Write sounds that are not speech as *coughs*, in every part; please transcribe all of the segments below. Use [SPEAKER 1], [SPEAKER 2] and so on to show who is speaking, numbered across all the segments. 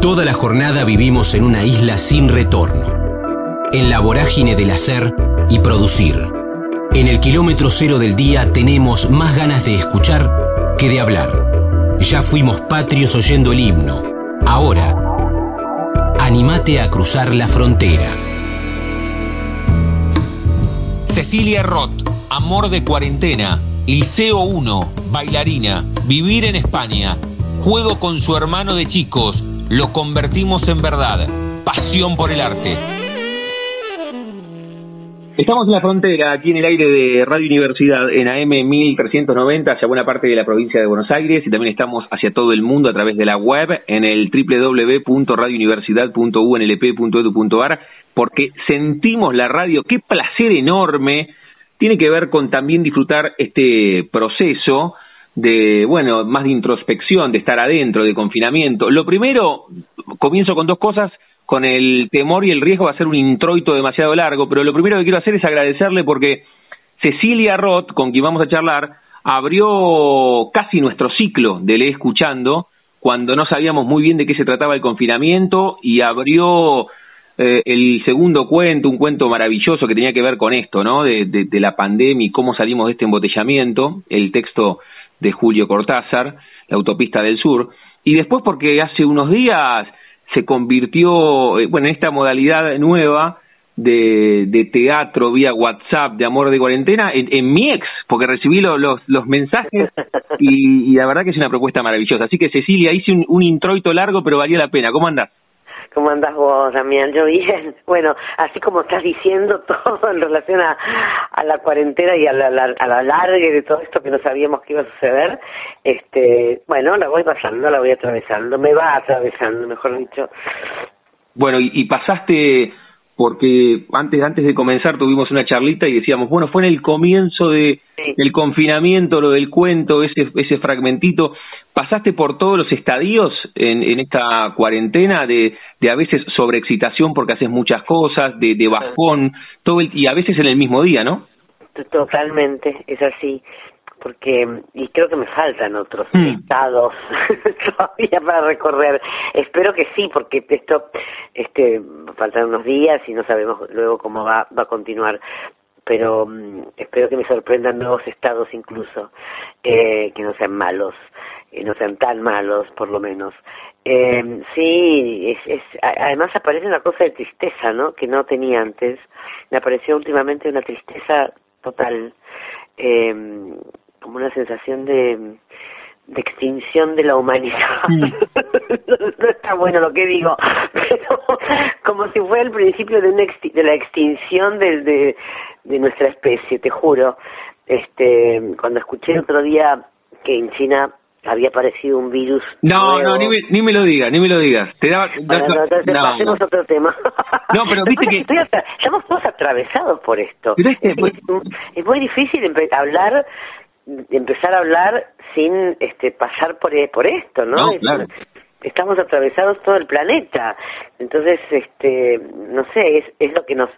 [SPEAKER 1] Toda la jornada vivimos en una isla sin retorno, en la vorágine del hacer y producir. En el kilómetro cero del día tenemos más ganas de escuchar que de hablar. Ya fuimos patrios oyendo el himno. Ahora, animate a cruzar la frontera.
[SPEAKER 2] Cecilia Roth, Amor de Cuarentena, Liceo 1, bailarina, vivir en España, juego con su hermano de chicos, lo convertimos en verdad. Pasión por el arte.
[SPEAKER 3] Estamos en la frontera, aquí en el aire de Radio Universidad, en AM 1390, hacia buena parte de la provincia de Buenos Aires, y también estamos hacia todo el mundo a través de la web, en el www.radiouniversidad.unlp.edu.ar, porque sentimos la radio, qué placer enorme, tiene que ver con también disfrutar este proceso de, bueno, más de introspección, de estar adentro, de confinamiento. Lo primero, comienzo con dos cosas, con el temor y el riesgo va a ser un introito demasiado largo, pero lo primero que quiero hacer es agradecerle porque Cecilia Roth, con quien vamos a charlar, abrió casi nuestro ciclo de Le Escuchando, cuando no sabíamos muy bien de qué se trataba el confinamiento, y abrió eh, el segundo cuento, un cuento maravilloso que tenía que ver con esto, ¿no? De, de, de la pandemia y cómo salimos de este embotellamiento, el texto de Julio Cortázar, La Autopista del Sur, y después porque hace unos días se convirtió, eh, bueno, en esta modalidad nueva de, de teatro vía WhatsApp de Amor de Cuarentena en, mi ex, porque recibí los, los, mensajes y, y, la verdad que es una propuesta maravillosa. Así que Cecilia, hice un, un introito largo, pero valía la pena. ¿Cómo andás?
[SPEAKER 4] ¿Cómo andás vos, Damián? Yo bien. *laughs* Bueno, así como estás diciendo *laughs* todo en relación a, a la cuarentena y a la, la, a la largue de todo esto que no sabíamos que iba a suceder, este, bueno, la voy pasando, la voy atravesando, me va atravesando, mejor dicho.
[SPEAKER 3] Bueno, y, y pasaste porque antes antes de comenzar tuvimos una charlita y decíamos, bueno, fue en el comienzo de
[SPEAKER 4] Sí.
[SPEAKER 3] el confinamiento, lo del cuento, ese ese fragmentito, pasaste por todos los estadios en, en esta cuarentena de, de a veces sobreexcitación porque haces muchas cosas, de, de bajón, todo el, y a veces en el mismo día, ¿no?
[SPEAKER 4] Totalmente, es así. Porque, y creo que me faltan otros
[SPEAKER 3] Mm.
[SPEAKER 4] estados *laughs* todavía para recorrer. Espero que sí, porque esto, este, faltan unos días y no sabemos luego cómo va, va a continuar. Pero mm, espero que me sorprendan nuevos estados incluso, eh, que no sean malos, eh, no sean tan malos por lo menos. Eh, sí, es, es, además aparece una cosa de tristeza, ¿no? Que no tenía antes. Me apareció últimamente una tristeza total, eh, como una sensación de, de extinción de la humanidad. *laughs* No, no está bueno lo que digo, *laughs* pero como si fuera el principio de, una exti- de la extinción de, de nuestra especie, te juro. Este, cuando escuché el otro día que en China había aparecido un virus.
[SPEAKER 3] No,
[SPEAKER 4] nuevo.
[SPEAKER 3] no, ni me, ni me lo digas, ni me lo digas. Te daba,
[SPEAKER 4] Bueno, no, entonces
[SPEAKER 3] no,
[SPEAKER 4] pasemos
[SPEAKER 3] no.
[SPEAKER 4] otro tema.
[SPEAKER 3] No, pero viste que- *laughs*
[SPEAKER 4] estoy atra- estamos todos atravesados por esto.
[SPEAKER 3] Pero es que, pues-
[SPEAKER 4] es muy difícil hablar, empezar a hablar sin este pasar por e- por esto, ¿no?
[SPEAKER 3] No,
[SPEAKER 4] Es-
[SPEAKER 3] claro.
[SPEAKER 4] Estamos atravesados todo el planeta, entonces, este, no sé, es, es lo que nos,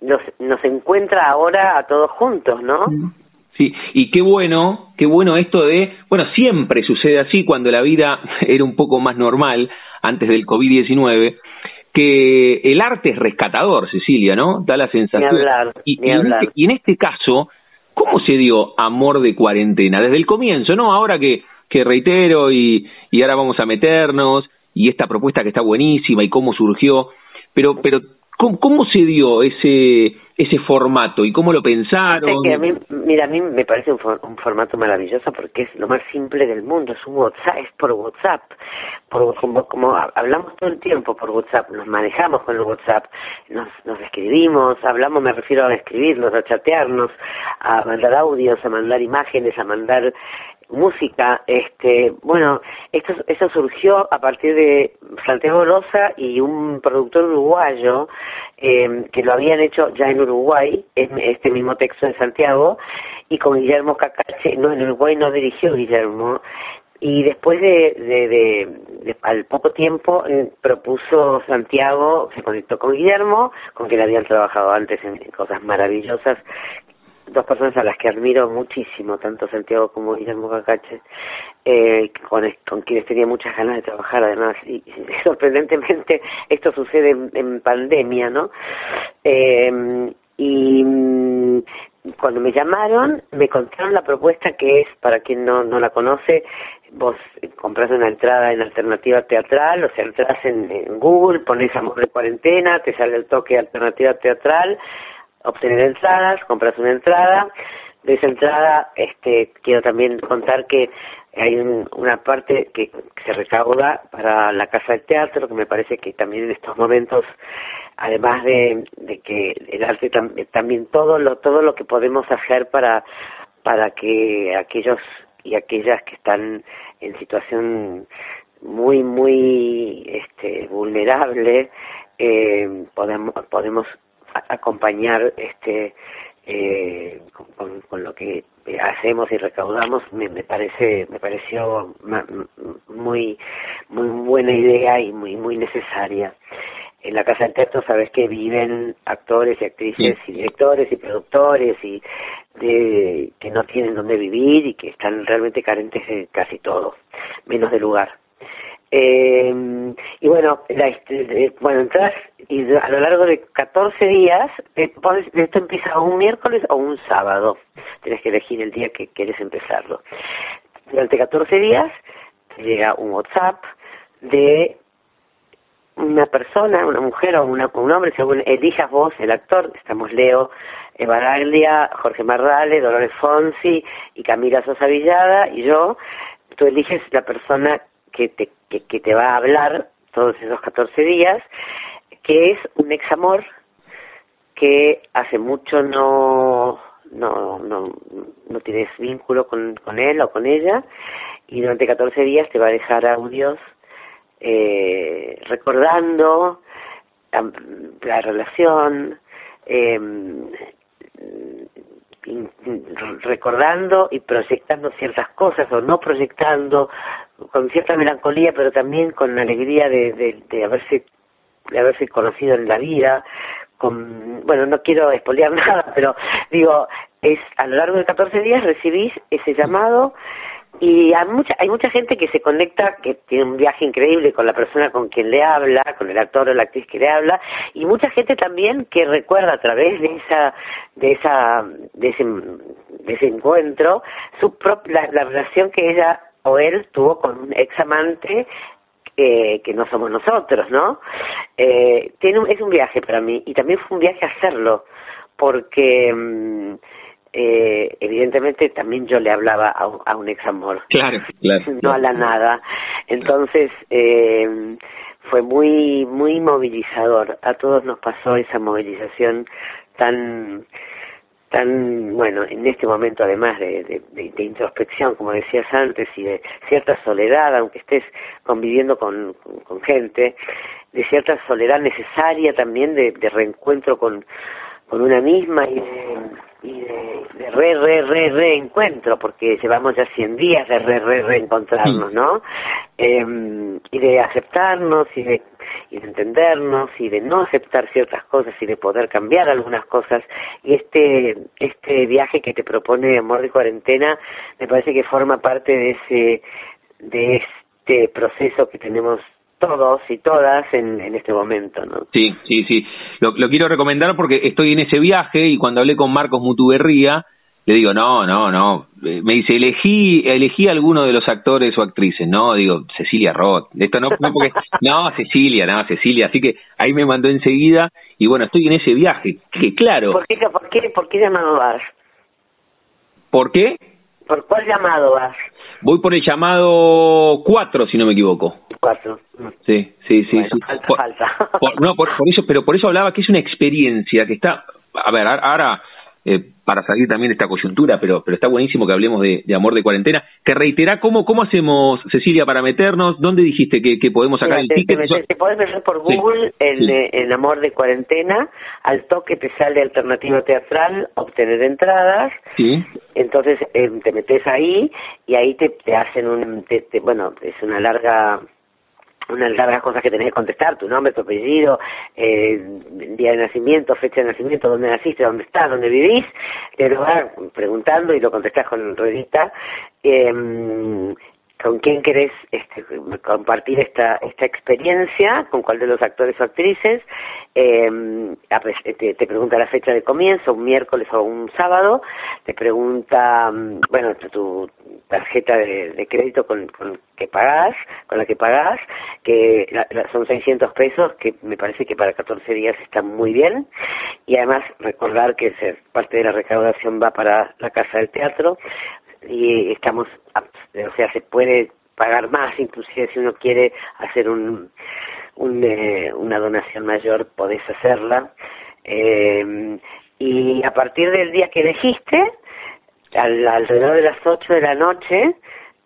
[SPEAKER 4] nos nos encuentra ahora a todos juntos, ¿no?
[SPEAKER 3] Sí, y qué bueno, qué bueno esto de, bueno, siempre sucede así cuando la vida *laughs* era un poco más normal antes del COVID-19, que el arte es rescatador, Cecilia, ¿no? Da la sensación.
[SPEAKER 4] Ni hablar,
[SPEAKER 3] y,
[SPEAKER 4] ni
[SPEAKER 3] y en
[SPEAKER 4] hablar.
[SPEAKER 3] este, y en este caso, ¿cómo se dio amor de cuarentena? Desde el comienzo, ¿no? Ahora que, que reitero y, ahora vamos a meternos, y esta propuesta que está buenísima y cómo surgió, pero, pero ¿cómo, cómo se dio ese, ese formato y cómo lo pensaron?
[SPEAKER 4] A mí, mira, a mí me parece un, for- un formato maravilloso porque es lo más simple del mundo, es un WhatsApp, es por WhatsApp, por, como, como ha- hablamos todo el tiempo por WhatsApp, nos manejamos con el WhatsApp, nos, nos escribimos, hablamos, me refiero a escribirnos, a chatearnos, a mandar audios, a mandar imágenes, a mandar música, este, bueno, esto, eso surgió a partir de Santiago Rosa y un productor uruguayo eh, que lo habían hecho ya en Uruguay, es- este mismo texto en Santiago, y con Guillermo Cacache, no, en Uruguay no dirigió Guillermo, y después de, de, de- de- al poco tiempo eh, propuso Santiago, se conectó con Guillermo, con quien habían trabajado antes en, en cosas maravillosas, dos personas a las que admiro muchísimo, tanto Santiago como Guillermo Cacache, eh, con, con quienes tenía muchas ganas de trabajar además. Y, *laughs* sorprendentemente esto sucede en, pandemia, ¿no? Eh, y mm, cuando me llamaron, me contaron la propuesta que es, para quien no, no la conoce, vos compras una entrada en alternativa teatral, o sea, entras en, Google, pones amor de cuarentena, te sale el toque alternativa teatral, obtener entradas, compras una entrada, de esa entrada, este, quiero también contar que hay una parte que se recauda para la casa del teatro, que me parece que también en estos momentos además de, de que el arte también todo lo todo lo que podemos hacer para para que aquellos y aquellas que están en situación muy muy este vulnerable eh, podemos podemos acompañar este eh, con, con, lo que hacemos y recaudamos me, me parece me pareció muy muy buena idea y muy muy necesaria en la Casa del Teatro sabes que viven actores y actrices y directores y productores y de, que no tienen dónde vivir y que están realmente carentes de casi todo, menos de lugar. Eh, y bueno, la, este, bueno, entras y a lo largo de 14 días, eh, esto empieza un miércoles o un sábado, tienes que elegir el día que quieres empezarlo. Durante 14 días te llega un WhatsApp de una persona, una mujer o una, un hombre, según elijas vos, el actor, estamos Leo Evaraglia, Jorge Mardale, Dolores Fonsi y Camila Sosa Villada y yo, tú eliges la persona que te, que, te va a hablar todos esos 14 días, que es un ex amor que hace mucho no no no no tienes vínculo con, con él o con ella y durante 14 días te va a dejar audios eh, recordando la relación, eh, recordando y proyectando ciertas cosas o no proyectando con cierta melancolía pero también con alegría de, de, de haberse de haberse conocido en la vida con bueno no quiero espolear *laughs* nada pero digo es a lo largo de 14 días recibís ese llamado y hay mucha, hay mucha gente que se conecta, que tiene un viaje increíble con la persona con quien le habla, con el actor o la actriz que le habla, y mucha gente también que recuerda a través de esa, de esa, de ese, de ese encuentro, su propia, la, relación que ella o él tuvo con un ex amante eh, que no somos nosotros, ¿no? Eh, tiene un, es un viaje para mí y también fue un viaje hacerlo porque mm, eh, evidentemente también yo le hablaba a, a un ex amor.
[SPEAKER 3] Claro, claro. *laughs*
[SPEAKER 4] no a la nada. Entonces, eh, fue muy, muy movilizador. A todos nos pasó esa movilización tan, tan, bueno, en este momento además de, de, introspección, como decías antes, y de cierta soledad, aunque estés conviviendo con, con, gente, de cierta soledad necesaria también de reencuentro con, con una misma y de y de, de, re, re, re, reencuentro, porque llevamos ya 100 días de re, re, reencontrarnos, ¿no? Eh, y de aceptarnos y de, y de entendernos y de no aceptar ciertas cosas y de poder cambiar algunas cosas. Y este, este viaje que te propone Amor de Cuarentena me parece que forma parte de ese, de este proceso que tenemos todos y todas en, en este momento, ¿no?
[SPEAKER 3] Sí, sí, sí. Lo, lo quiero recomendar porque estoy en ese viaje y cuando hablé con Marcos Mutuberría, le digo, no, no, no. Eh, me dice, elegí, elegí alguno de los actores o actrices. No, digo, Cecilia Roth. Esto no, no porque, *laughs* no, Cecilia, no, Cecilia. Así que ahí me mandó enseguida y bueno, estoy en ese viaje. Que claro.
[SPEAKER 4] ¿Por qué, por qué, por qué llamado vas?
[SPEAKER 3] ¿Por qué?
[SPEAKER 4] ¿Por cuál llamado vas?
[SPEAKER 3] Voy por el llamado 4, si no me equivoco.
[SPEAKER 4] 4.
[SPEAKER 3] Sí, sí, sí. sí.
[SPEAKER 4] Falta, por, falta.
[SPEAKER 3] Por, no, por, por, eso, pero por eso hablaba que es una experiencia que está. A ver, ahora. Eh, para salir también de esta coyuntura, pero, pero está buenísimo que hablemos de, de amor de cuarentena. Que reitera, ¿cómo, ¿cómo hacemos, Cecilia, para meternos? ¿Dónde dijiste que, que podemos sacar
[SPEAKER 4] Mira,
[SPEAKER 3] el ticket?
[SPEAKER 4] Te, te, te podés meter por Google
[SPEAKER 3] sí,
[SPEAKER 4] el,
[SPEAKER 3] sí.
[SPEAKER 4] el amor de cuarentena, al toque te sale alternativa teatral, obtener entradas,
[SPEAKER 3] Sí.
[SPEAKER 4] entonces eh, te metes ahí y ahí te, te hacen un, te, te, bueno, es una larga unas largas cosas que tenés que contestar, tu nombre, tu apellido, eh, día de nacimiento, fecha de nacimiento, dónde naciste, dónde estás, dónde vivís, te lo vas preguntando y lo contestás con ruedita. Eh, con quién querés este, compartir esta, esta experiencia, con cuál de los actores o actrices, eh, te, pregunta la fecha de comienzo, un miércoles o un sábado, te pregunta, mm, bueno, tu, tarjeta de, crédito con, con, que pagás, con la que pagás, que son 600 pesos, que me parece que para 14 días está muy bien, y además recordar que parte de la recaudación va para la Casa del Teatro, y estamos, o sea, se puede pagar más, inclusive si uno quiere hacer un, un eh, una donación mayor, podés hacerla. Eh, y a partir del día que elegiste, al, alrededor de las 8 de la noche,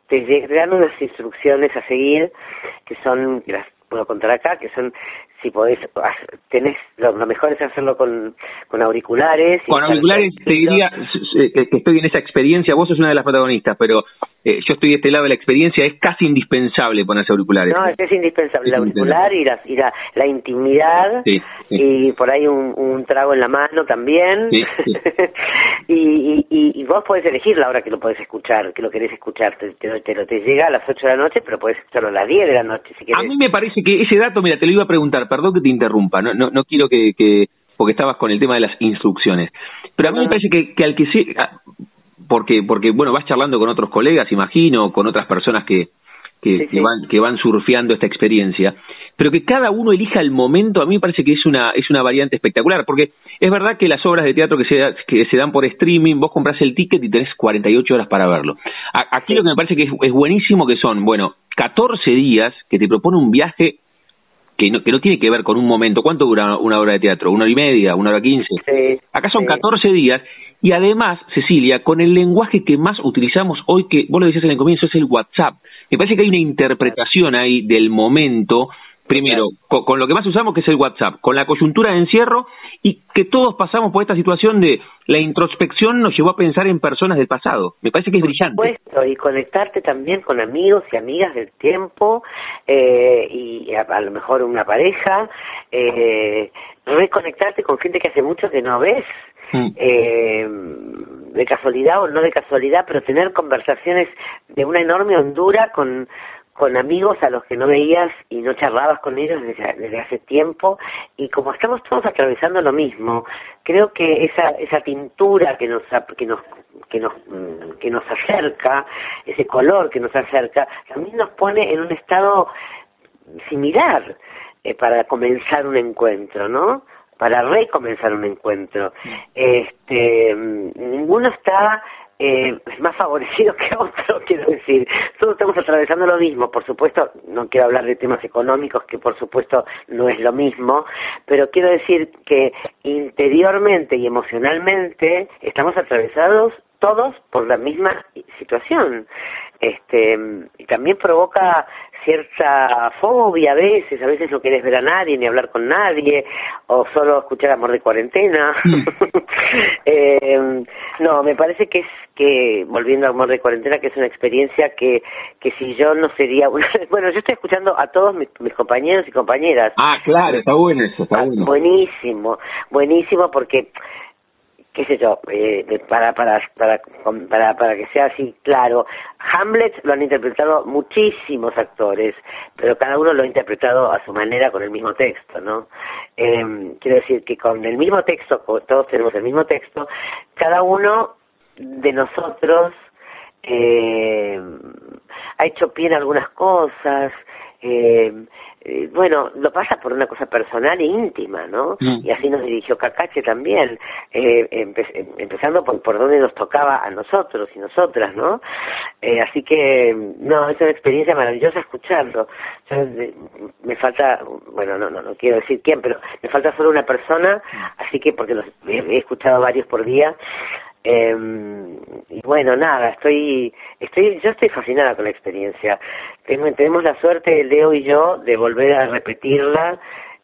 [SPEAKER 4] te llegan unas instrucciones a seguir, que son, las puedo contar acá, que son si podés, tenés, lo, mejor es hacerlo con, con auriculares.
[SPEAKER 3] Con auriculares te diría que estoy en esa experiencia, vos sos una de las protagonistas, pero eh, yo estoy de este lado de la experiencia, es casi indispensable ponerse auriculares.
[SPEAKER 4] No, es, indispensable, el auricular y, la, y la, intimidad y por ahí un, un, trago en la mano también. *laughs* y, y, y, vos podés elegir la hora que lo podés escuchar, que lo querés escuchar, te, te, lo, te llega a las 8 de la noche, pero podés escucharlo a las 10 de la noche si querés.
[SPEAKER 3] A mí me parece que ese dato, mira, te lo iba a preguntar, perdón que te interrumpa, no, no, no quiero que, que, porque estabas con el tema de las instrucciones, pero a mí me parece que, que al que se, porque, porque bueno, vas charlando con otros colegas, imagino, con otras personas que, que, van, que van surfeando esta experiencia, pero que cada uno elija el momento, a mí me parece que es una, es una variante espectacular, porque es verdad que las obras de teatro que se, que se dan por streaming, vos compras el ticket y tenés 48 horas para verlo. aquí lo que me parece que es, es buenísimo que son, bueno, 14 días que te propone un viaje que no, que no tiene que ver con un momento. ¿Cuánto dura una hora de teatro? ¿Una hora y media? ¿Una hora quince? Acá son 14 días y además, Cecilia, con el lenguaje que más utilizamos hoy, que vos lo decías en el comienzo, es el WhatsApp. Me parece que hay una interpretación ahí del momento primero, con, lo que más usamos que es el WhatsApp, con la coyuntura de encierro y que todos pasamos por esta situación de la introspección nos llevó a pensar en personas del pasado. Me parece que es brillante.
[SPEAKER 4] Por supuesto, y conectarte también con amigos y amigas del tiempo eh, y a, lo mejor una pareja, eh, reconectarte con gente que hace mucho que no ves. Mm. Eh, de casualidad o no de casualidad, pero tener conversaciones de una enorme hondura con con amigos a los que no veías y no charlabas con ellos desde, hace tiempo y como estamos todos atravesando lo mismo creo que esa esa pintura que nos que nos que nos mm, que nos acerca ese color que nos acerca también nos pone en un estado similar eh, para comenzar un encuentro no para recomenzar un encuentro. Este mm, ninguno está eh, más favorecido *laughs* que otro, quiero decir. Todos estamos atravesando lo mismo, por supuesto, no quiero hablar de temas económicos, que por supuesto no es lo mismo, pero quiero decir que interiormente y emocionalmente estamos atravesados todos por la misma situación. Este, y también provoca cierta fobia a veces, a veces no querés ver a nadie ni hablar con nadie, o solo escuchar Amor de Cuarentena. Mm. *laughs* eh, no, me parece que es que, volviendo a Amor de Cuarentena, que es una experiencia que, que si yo no sería, *laughs* bueno, yo estoy escuchando a todos mis, compañeros y compañeras.
[SPEAKER 3] Ah, claro, está bueno eso, está bueno.
[SPEAKER 4] Buenísimo, buenísimo porque qué sé yo, eh, para, para, para, para, para que sea así claro, Hamlet lo han interpretado muchísimos actores, pero cada uno lo ha interpretado a su manera con el mismo texto, ¿no? Eh, quiero decir que con el mismo texto, todos tenemos el mismo texto, cada uno de nosotros eh, ha hecho bien algunas cosas, eh, eh, bueno, lo pasa por una cosa personal e íntima, ¿no? Mm. Y así nos dirigió Cacache también, eh, empezando por, por donde nos tocaba a nosotros y nosotras, ¿no? Eh, así que, no, es una experiencia maravillosa escucharlo. me falta, bueno, no, no, no quiero decir quién, pero me falta solo una persona, así que, porque los he escuchado varios por día, eh, y bueno, nada, estoy, estoy, yo estoy fascinada con la experiencia. Tenemos, tenemos la suerte, Leo y yo, de volver a repetirla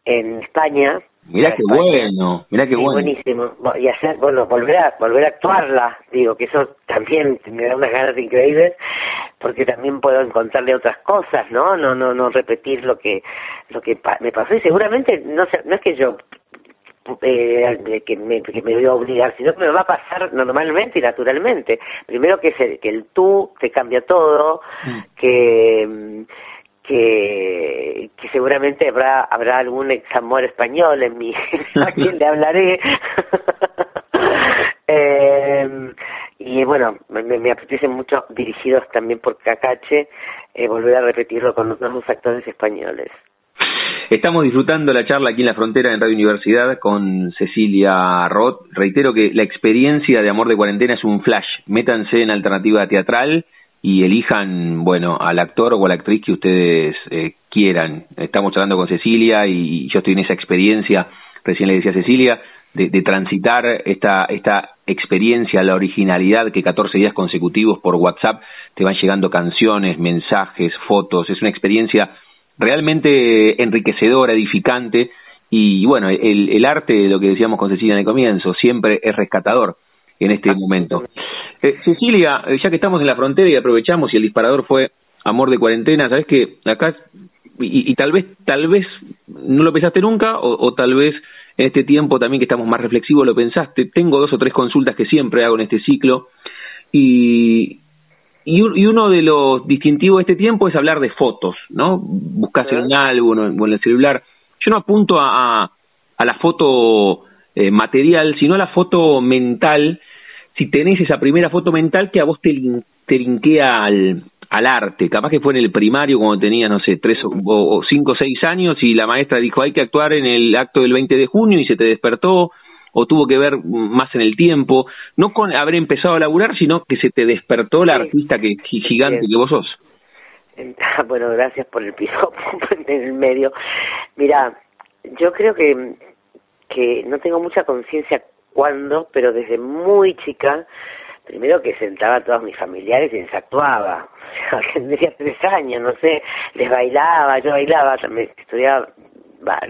[SPEAKER 4] en España,
[SPEAKER 3] Mirá qué bueno, mirá qué bueno.
[SPEAKER 4] Buenísimo. Y hacer, bueno, volver a, volver a actuarla, digo, que eso también me da unas ganas increíbles, porque también puedo encontrarle otras cosas, ¿no? No, no, no repetir lo que, lo que me pasó y seguramente, no sé, no es que yo eh, que, me, que me voy a obligar, sino que me va a pasar normalmente y naturalmente. Primero que, se, que el tú te cambia todo, mm. que que, que seguramente habrá habrá algún examor español en mi *laughs* a quien le hablaré *laughs* eh, y bueno me, me apetece mucho dirigidos también por Cacache eh, volver a repetirlo con otros actores españoles
[SPEAKER 3] Estamos disfrutando la charla aquí en la frontera en Radio Universidad con Cecilia Roth. Reitero que la experiencia de Amor de Cuarentena es un flash. Métanse en alternativa teatral y elijan, bueno, al actor o a la actriz que ustedes eh, quieran. Estamos hablando con Cecilia y yo estoy en esa experiencia, recién le decía a Cecilia, de, de, transitar esta, esta experiencia, la originalidad que 14 días consecutivos por WhatsApp te van llegando canciones, mensajes, fotos. Es una experiencia realmente enriquecedora, edificante y bueno, el, el arte, lo que decíamos con Cecilia en el comienzo, siempre es rescatador en este momento. Eh, Cecilia, eh, ya que estamos en la frontera y aprovechamos y el disparador fue amor de cuarentena, sabes que acá y, y, tal vez tal vez no lo pensaste nunca o, o, tal vez en este tiempo también que estamos más reflexivos lo pensaste. Tengo dos o tres consultas que siempre hago en este ciclo y y, y uno de los distintivos de este tiempo es hablar de fotos, ¿no? Buscas en un álbum o en el celular. Yo no apunto a, a, a la foto eh, material, sino a la foto mental, si tenés esa primera foto mental que a vos te, te linkea al, al arte. Capaz que fue en el primario cuando tenía, no sé, tres o, o cinco o seis años y la maestra dijo hay que actuar en el acto del 20 de junio y se te despertó o tuvo que ver más en el tiempo, no con haber empezado a laburar, sino que se te despertó la artista que gigante que vos sos. *laughs*
[SPEAKER 4] Bueno, gracias por el piso *laughs* en el medio. Mira, yo creo que que no tengo mucha conciencia cuándo, pero desde muy chica, primero que sentaba a todos mis familiares y les actuaba. *laughs* O sea, tendría tres años, no sé, les bailaba, yo bailaba, también estudiaba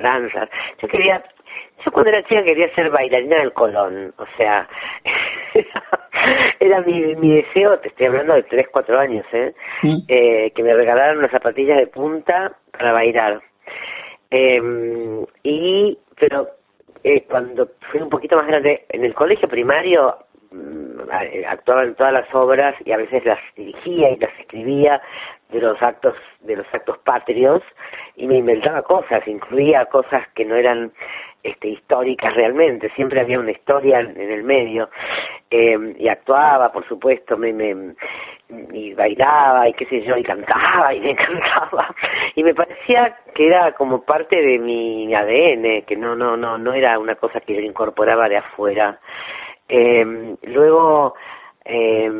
[SPEAKER 4] danzas. Yo quería, yo cuando era chica quería ser bailarina del Colón, o sea, *laughs* era mi, mi deseo, te estoy hablando de tres, cuatro años, ¿eh? eh que me regalaran unas zapatillas de punta para bailar. Eh, y, pero eh, cuando fui un poquito más grande, en el colegio primario mm, actuaba en todas las obras y a veces las dirigía y las escribía de los actos de los actos patrios y me inventaba cosas, incluía cosas que no eran este, históricas realmente, siempre había una historia en, el medio eh, y actuaba, por supuesto, me, me y bailaba y qué sé yo y cantaba y me *laughs* encantaba. Y me parecía que era como parte de mi ADN que no no no no era una cosa que yo incorporaba de afuera. Eh, luego eh,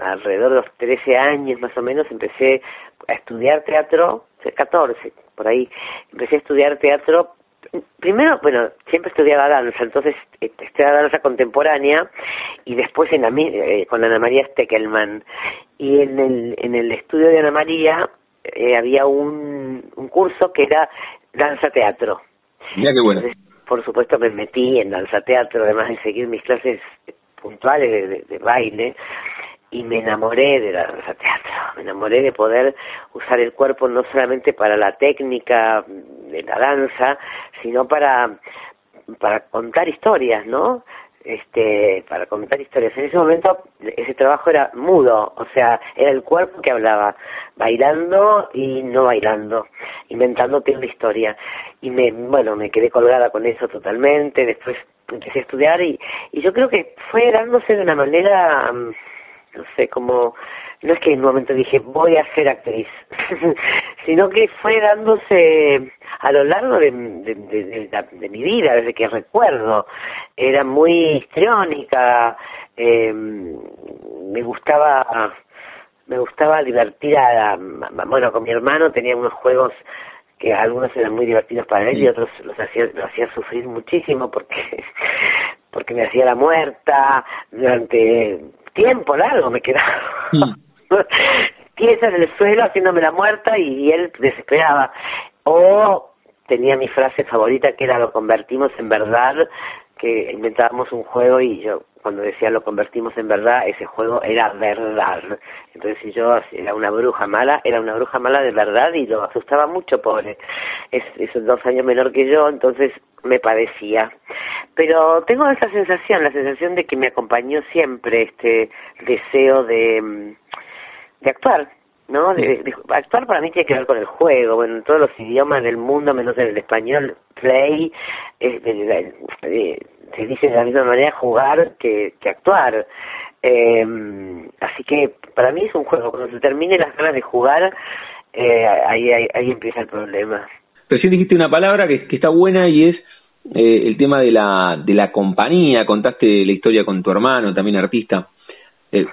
[SPEAKER 4] alrededor de los 13 años más o menos empecé a estudiar teatro 14 por ahí. Empecé a estudiar teatro primero, bueno, siempre estudiaba danza, entonces eh, estudiaba danza contemporánea y después en eh, con Ana María Steckelman. Y en el, en el estudio de Ana María eh, había un, un curso que era danza teatro.
[SPEAKER 3] Mira qué bueno.
[SPEAKER 4] por supuesto me metí en danza teatro, además de seguir mis clases puntuales de, de baile y me enamoré de la danza teatro, me enamoré de poder usar el cuerpo no solamente para la técnica de la danza, sino para para contar historias, ¿no? Este, para contar historias. En ese momento ese trabajo era mudo, o sea, era el cuerpo que hablaba, bailando y no bailando, inventándote una historia. Y me, bueno, me quedé colgada con eso totalmente, después empecé a estudiar y, y yo creo que fue dándose de una manera mm, no sé, como, no es que en un momento dije voy a ser actriz, *laughs* sino que fue dándose a lo largo de, de, de, de, mi vida, desde que recuerdo, era muy histriónica, eh, me gustaba me gustaba divertir a, bueno con mi hermano tenía unos juegos que algunos eran muy divertidos para él y otros los hacía lo hacía sufrir muchísimo porque *laughs* porque me hacía la muerta durante tiempo largo me quedaba mm. *laughs* pieza en el suelo haciéndome la muerta y él desesperaba o tenía mi frase favorita que era lo convertimos en verdad, que inventábamos un juego y yo cuando decía lo convertimos en verdad, ese juego era verdad. Entonces si yo era una bruja mala, era una bruja mala de verdad y lo asustaba mucho, pobre. Es, dos años menor que yo, entonces me padecía. Pero tengo esa sensación, la sensación de que me acompañó siempre este deseo de, de actuar, ¿no? De, actuar para mí tiene que ver con el juego, bueno, en todos los idiomas del mundo, menos en el español, play, se dice de la misma manera jugar que, que actuar. Eh, así que para mí es un juego, cuando se termine las ganas de jugar, eh, ahí, ahí, ahí empieza el problema.
[SPEAKER 3] Recién dijiste una palabra que, que está buena y es eh, el tema de la, de la compañía, contaste la historia con tu hermano, también artista. Eh,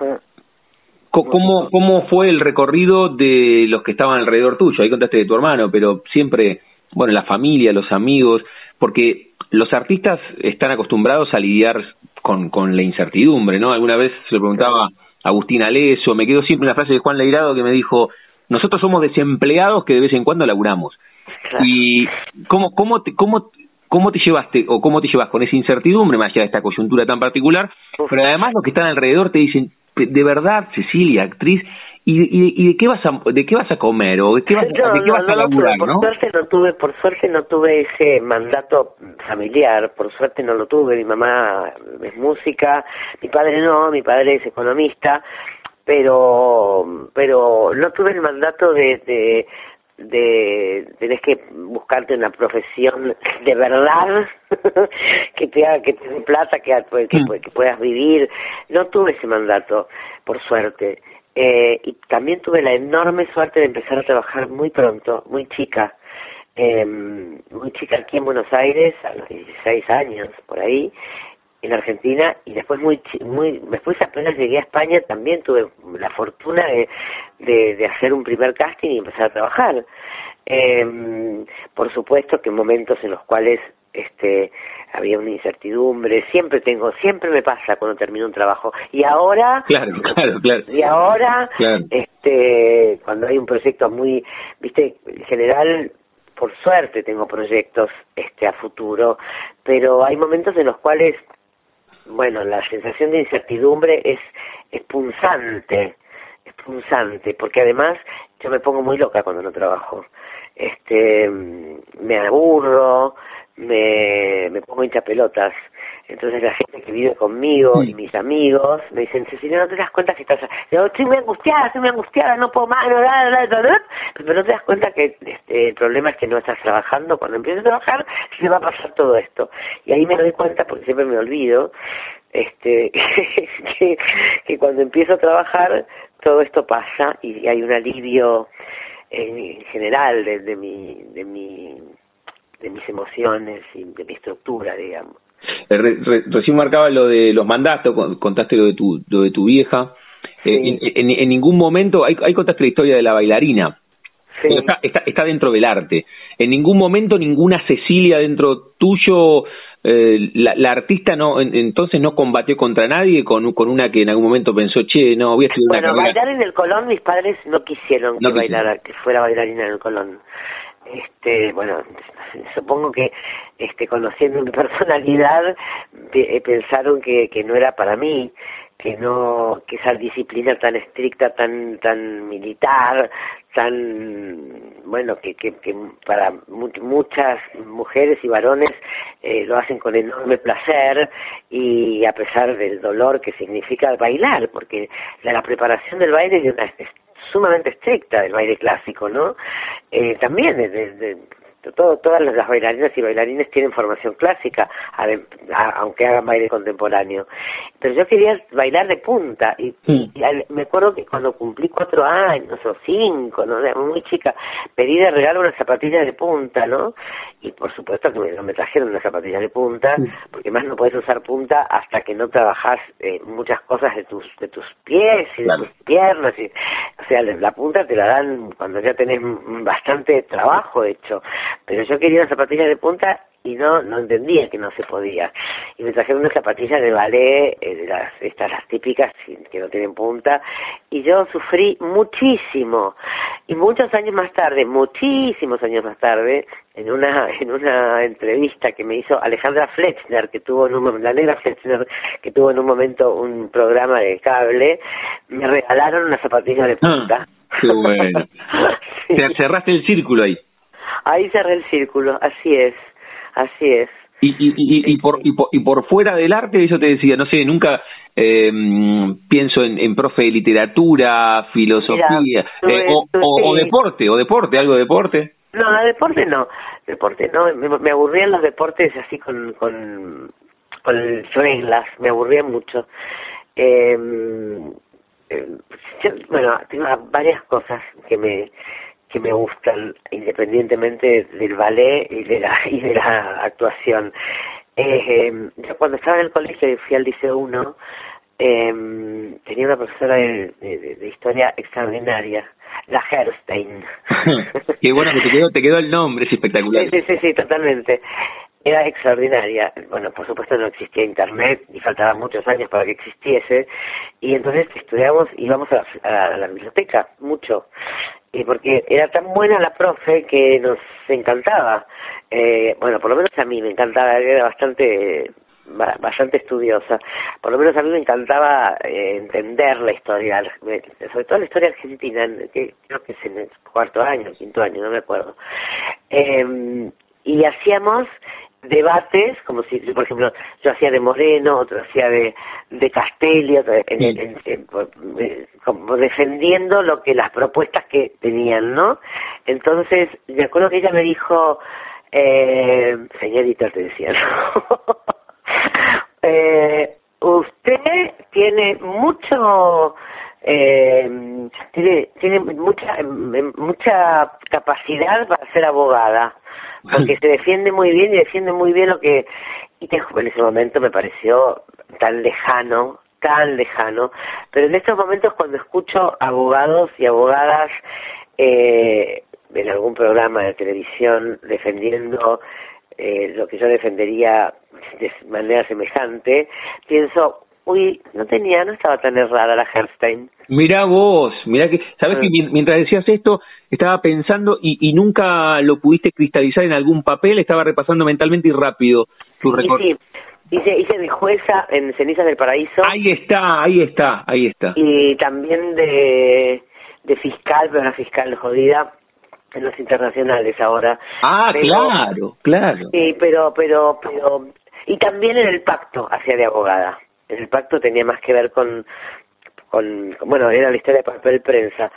[SPEAKER 3] ¿Cómo, ¿Cómo fue el recorrido de los que estaban alrededor tuyo? Ahí contaste de tu hermano, pero siempre, bueno, la familia, los amigos, porque los artistas están acostumbrados a lidiar con, con la incertidumbre, ¿no? Alguna vez se lo preguntaba a Agustín Aleso, me quedó siempre la frase de Juan Leirado que me dijo, nosotros somos desempleados que de vez en cuando laburamos. Y cómo, cómo, te, cómo, cómo te llevaste o cómo te llevas con esa incertidumbre, más allá de esta coyuntura tan particular, pero además los que están alrededor te dicen, de verdad, Cecilia, actriz, ¿y, y, y de qué vas a de qué vas a comer o de qué vas, *laughs* de qué vas a laburar,
[SPEAKER 4] por suerte no tuve, por suerte no tuve ese mandato familiar, por suerte no lo tuve, mi mamá es música, mi padre no, mi padre es economista, pero pero no tuve el mandato de, de de tenés que buscarte una profesión de verdad *laughs* que te haga, que te dé plata que, que, mm. que, puedas vivir. No tuve ese mandato por suerte. Eh, y también tuve la enorme suerte de empezar a trabajar muy pronto muy chica eh, muy chica aquí en Buenos Aires a los 16 años por ahí en Argentina y después muy muy después apenas llegué a España también tuve la fortuna de, de, hacer un primer casting y empezar a trabajar. Eh, por supuesto que en momentos en los cuales este había una incertidumbre siempre tengo siempre me pasa cuando termino un trabajo. Y ahora
[SPEAKER 3] claro *laughs* claro claro.
[SPEAKER 4] y ahora este cuando hay un proyecto muy viste en general por suerte tengo proyectos este a futuro pero hay momentos en los cuales bueno, la sensación de incertidumbre es, es punzante, es punzante, porque además yo me pongo muy loca cuando no trabajo. Este, me aburro, me, me pongo hincha pelotas. Entonces la gente que vive conmigo y mis amigos me dicen, Cecilia, ¿no te das cuenta que estás...? Yo estoy muy angustiada, estoy muy angustiada, no puedo más, no, pero no te das cuenta que este, el problema es que no estás trabajando. Cuando empieces a trabajar, se va a pasar todo esto. Y ahí me doy cuenta, porque siempre me olvido, este *laughs* que, que cuando empiezo a trabajar todo esto pasa y hay un alivio en general de, de mi de mi de mis emociones y de mi estructura digamos
[SPEAKER 3] eh, recién marcaba lo de los mandatos contaste lo de tu lo de tu vieja. Eh, en, en, ningún momento hay ahí contaste la historia de la bailarina. Está, está, está dentro del arte. En ningún momento ninguna Cecilia dentro tuyo eh, la, la, artista no entonces no combatió contra nadie con, con una que en algún momento pensó, che, no, voy a estudiar
[SPEAKER 4] bueno, bailar en el Colón, mis padres no quisieron que, bailara, que fuera bailarina en el Colón. Este, bueno, supongo que este conociendo mi *laughs* personalidad eh, pensaron que, que no era para mí que no que esa disciplina tan estricta tan tan militar tan bueno que que, que para muchas mujeres y varones eh, lo hacen con enorme placer y a pesar del dolor que significa bailar porque la, preparación del baile es, es sumamente estricta del baile clásico no eh, también de, todo, todas las bailarinas y bailarines tienen formación clásica, aunque hagan baile contemporáneo. Pero yo quería bailar de punta y, me acuerdo que cuando cumplí cuatro años o cinco, ¿no? muy chica, pedí de regalo unas zapatillas de punta, ¿no? Y por supuesto que me, no me trajeron unas zapatillas de punta, porque más no puedes usar punta hasta que no trabajas eh, muchas cosas de tus de tus pies y de tus piernas. Y, o sea, la punta te la dan cuando ya tenés bastante trabajo hecho pero yo quería una zapatilla de punta y no no entendía que no se podía. Y me trajeron unas zapatillas de ballet eh, de las estas las típicas que no tienen punta. Y yo sufrí muchísimo. Y muchos años más tarde muchísimos años más tarde en una *laughs* en una entrevista que me hizo Alejandra Flechner que tuvo en un la negra Flechner que tuvo en un momento un programa de cable me regalaron una zapatilla de punta.
[SPEAKER 3] ah, qué bueno. *laughs* Te cerraste el círculo ahí
[SPEAKER 4] ahí cerré el círculo así es Así es.
[SPEAKER 3] Y, y, y, y, por, y, por, y por fuera del arte, eso te decía, no sé, nunca eh, pienso en, en profe de literatura, filosofía, eh, o, o, deporte, o deporte, algo de deporte.
[SPEAKER 4] No, deporte no, deporte no, me, aburrían los deportes así con, con, con reglas, me aburrían mucho. Eh, eh, bueno, tengo varias cosas que me que me gustan independientemente del ballet y de la y de la actuación. Eh, yo cuando estaba en el colegio y fui al liceo 1 eh, tenía una profesora de, de, historia extraordinaria la Herstein *laughs*
[SPEAKER 3] qué bueno que te quedó te quedó el nombre es espectacular.
[SPEAKER 4] sí sí sí totalmente era extraordinaria. Bueno, por supuesto no existía internet y faltaban muchos años para que existiese. Y entonces estudiamos, íbamos a a la biblioteca, mucho y porque era tan buena la profe que nos encantaba. Eh, bueno, por lo menos a mí me encantaba, era bastante bastante estudiosa. Por lo menos a mí me encantaba eh, entender la historia, sobre todo la historia argentina, que creo que es en el cuarto año, quinto año, no me acuerdo. Eh, y hacíamos debates, como si, por ejemplo, yo hacía de Moreno, otro hacía de, de Castelli, eh, como defendiendo lo que las propuestas que tenían, ¿no? Entonces, me acuerdo que ella me dijo, eh, señorita, te decía, *laughs* eh, usted tiene mucho eh, tiene tiene mucha mucha capacidad para ser abogada porque *laughs* se defiende muy bien y defiende muy bien lo que y te, en ese momento me pareció tan lejano tan lejano pero en estos momentos cuando escucho abogados y abogadas eh, en algún programa de televisión defendiendo eh, lo que yo defendería de manera semejante pienso uy, no tenía, no estaba tan errada la Herstein.
[SPEAKER 3] Mirá vos, mirá que, sabes que ah. mientras decías esto, estaba pensando y, y nunca lo pudiste cristalizar en algún papel, estaba repasando mentalmente y rápido tu recorrido.
[SPEAKER 4] Sí, hice, hice de jueza en Cenizas del Paraíso.
[SPEAKER 3] Ahí está, ahí está, ahí está.
[SPEAKER 4] Y también de, de fiscal, pero una fiscal jodida en los internacionales ahora.
[SPEAKER 3] Ah, claro, claro.
[SPEAKER 4] Sí, pero, pero, pero, y también en el pacto hacia de abogada el pacto tenía más que ver con, con, bueno, era la historia de papel prensa,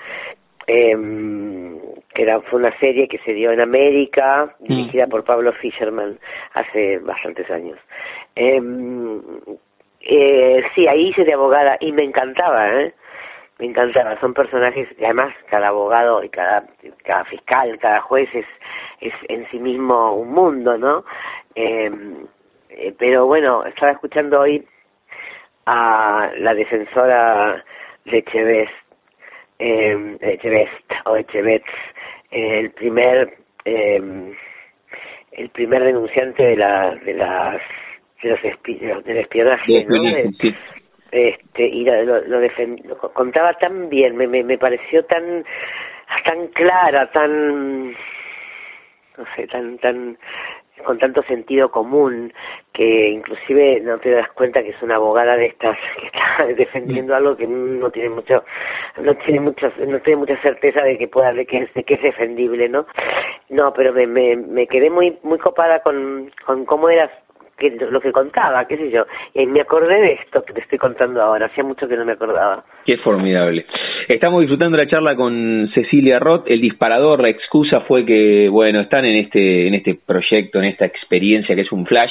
[SPEAKER 4] eh, que era, fue una serie que se dio en América, mm. dirigida por Pablo Fisherman hace bastantes años. Eh, eh, sí, ahí hice de abogada y me encantaba, ¿eh? Me encantaba, son personajes, y además cada abogado y cada, cada fiscal, cada juez es, es en sí mismo un mundo, ¿no? Eh, eh pero bueno, estaba escuchando hoy a la defensora de Echevest, eh, Echevest o Echevest, el primer eh, el primer denunciante de la de las de los del espionaje, ¿no? Este y lo, lo, lo, contaba tan bien, me, me, me pareció tan tan clara, tan no sé, tan tan con tanto sentido común que inclusive no te das cuenta que es una abogada de estas *laughs* que está defendiendo algo que no tiene mucho no tiene mucho no tiene mucha certeza de que pueda de que es defendible no no pero me, me, me quedé muy muy copada con con cómo eras que lo que contaba, qué sé yo. Y me acordé de esto que te estoy contando ahora, hacía mucho que no me acordaba.
[SPEAKER 3] Qué formidable. Estamos disfrutando la charla con Cecilia Roth, el disparador, la excusa fue que, bueno, están en este, en este proyecto, en esta experiencia que es un flash,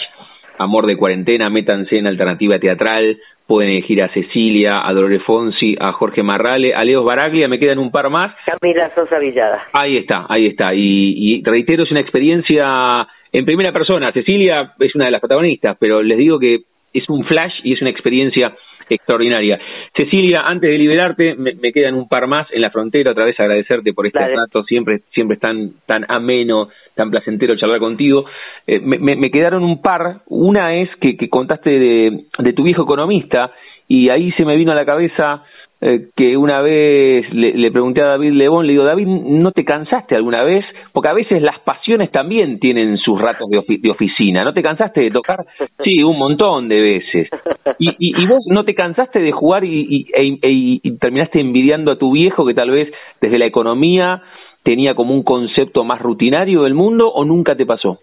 [SPEAKER 3] Amor de Cuarentena, métanse en Alternativa Teatral, pueden elegir a Cecilia, a Dolores Fonsi, a Jorge Marrale, a Leo Baraglia, me quedan un par más.
[SPEAKER 4] Camila Sosa Villada.
[SPEAKER 3] Ahí está, ahí está. Y, y reitero, es una experiencia en primera persona. Cecilia es una de las protagonistas, pero les digo que es un flash y es una experiencia extraordinaria. Cecilia, antes de liberarte, me, quedan un par más en la frontera, otra vez agradecerte por este rato, siempre, siempre es tan, tan ameno, tan placentero charlar contigo. Eh, me, me, quedaron un par, una es que, que contaste de, de tu viejo economista, y ahí se me vino a la cabeza eh, que una vez le, pregunté a David Lebón, le digo, David, ¿no te cansaste alguna vez? Porque a veces las pasiones también tienen sus ratos de, de oficina. ¿No te cansaste de tocar? *laughs* Sí, un montón de veces. Y, y, vos no te cansaste de jugar y, e, y, terminaste envidiando a tu viejo que tal vez desde la economía tenía como un concepto más rutinario del mundo o nunca te pasó?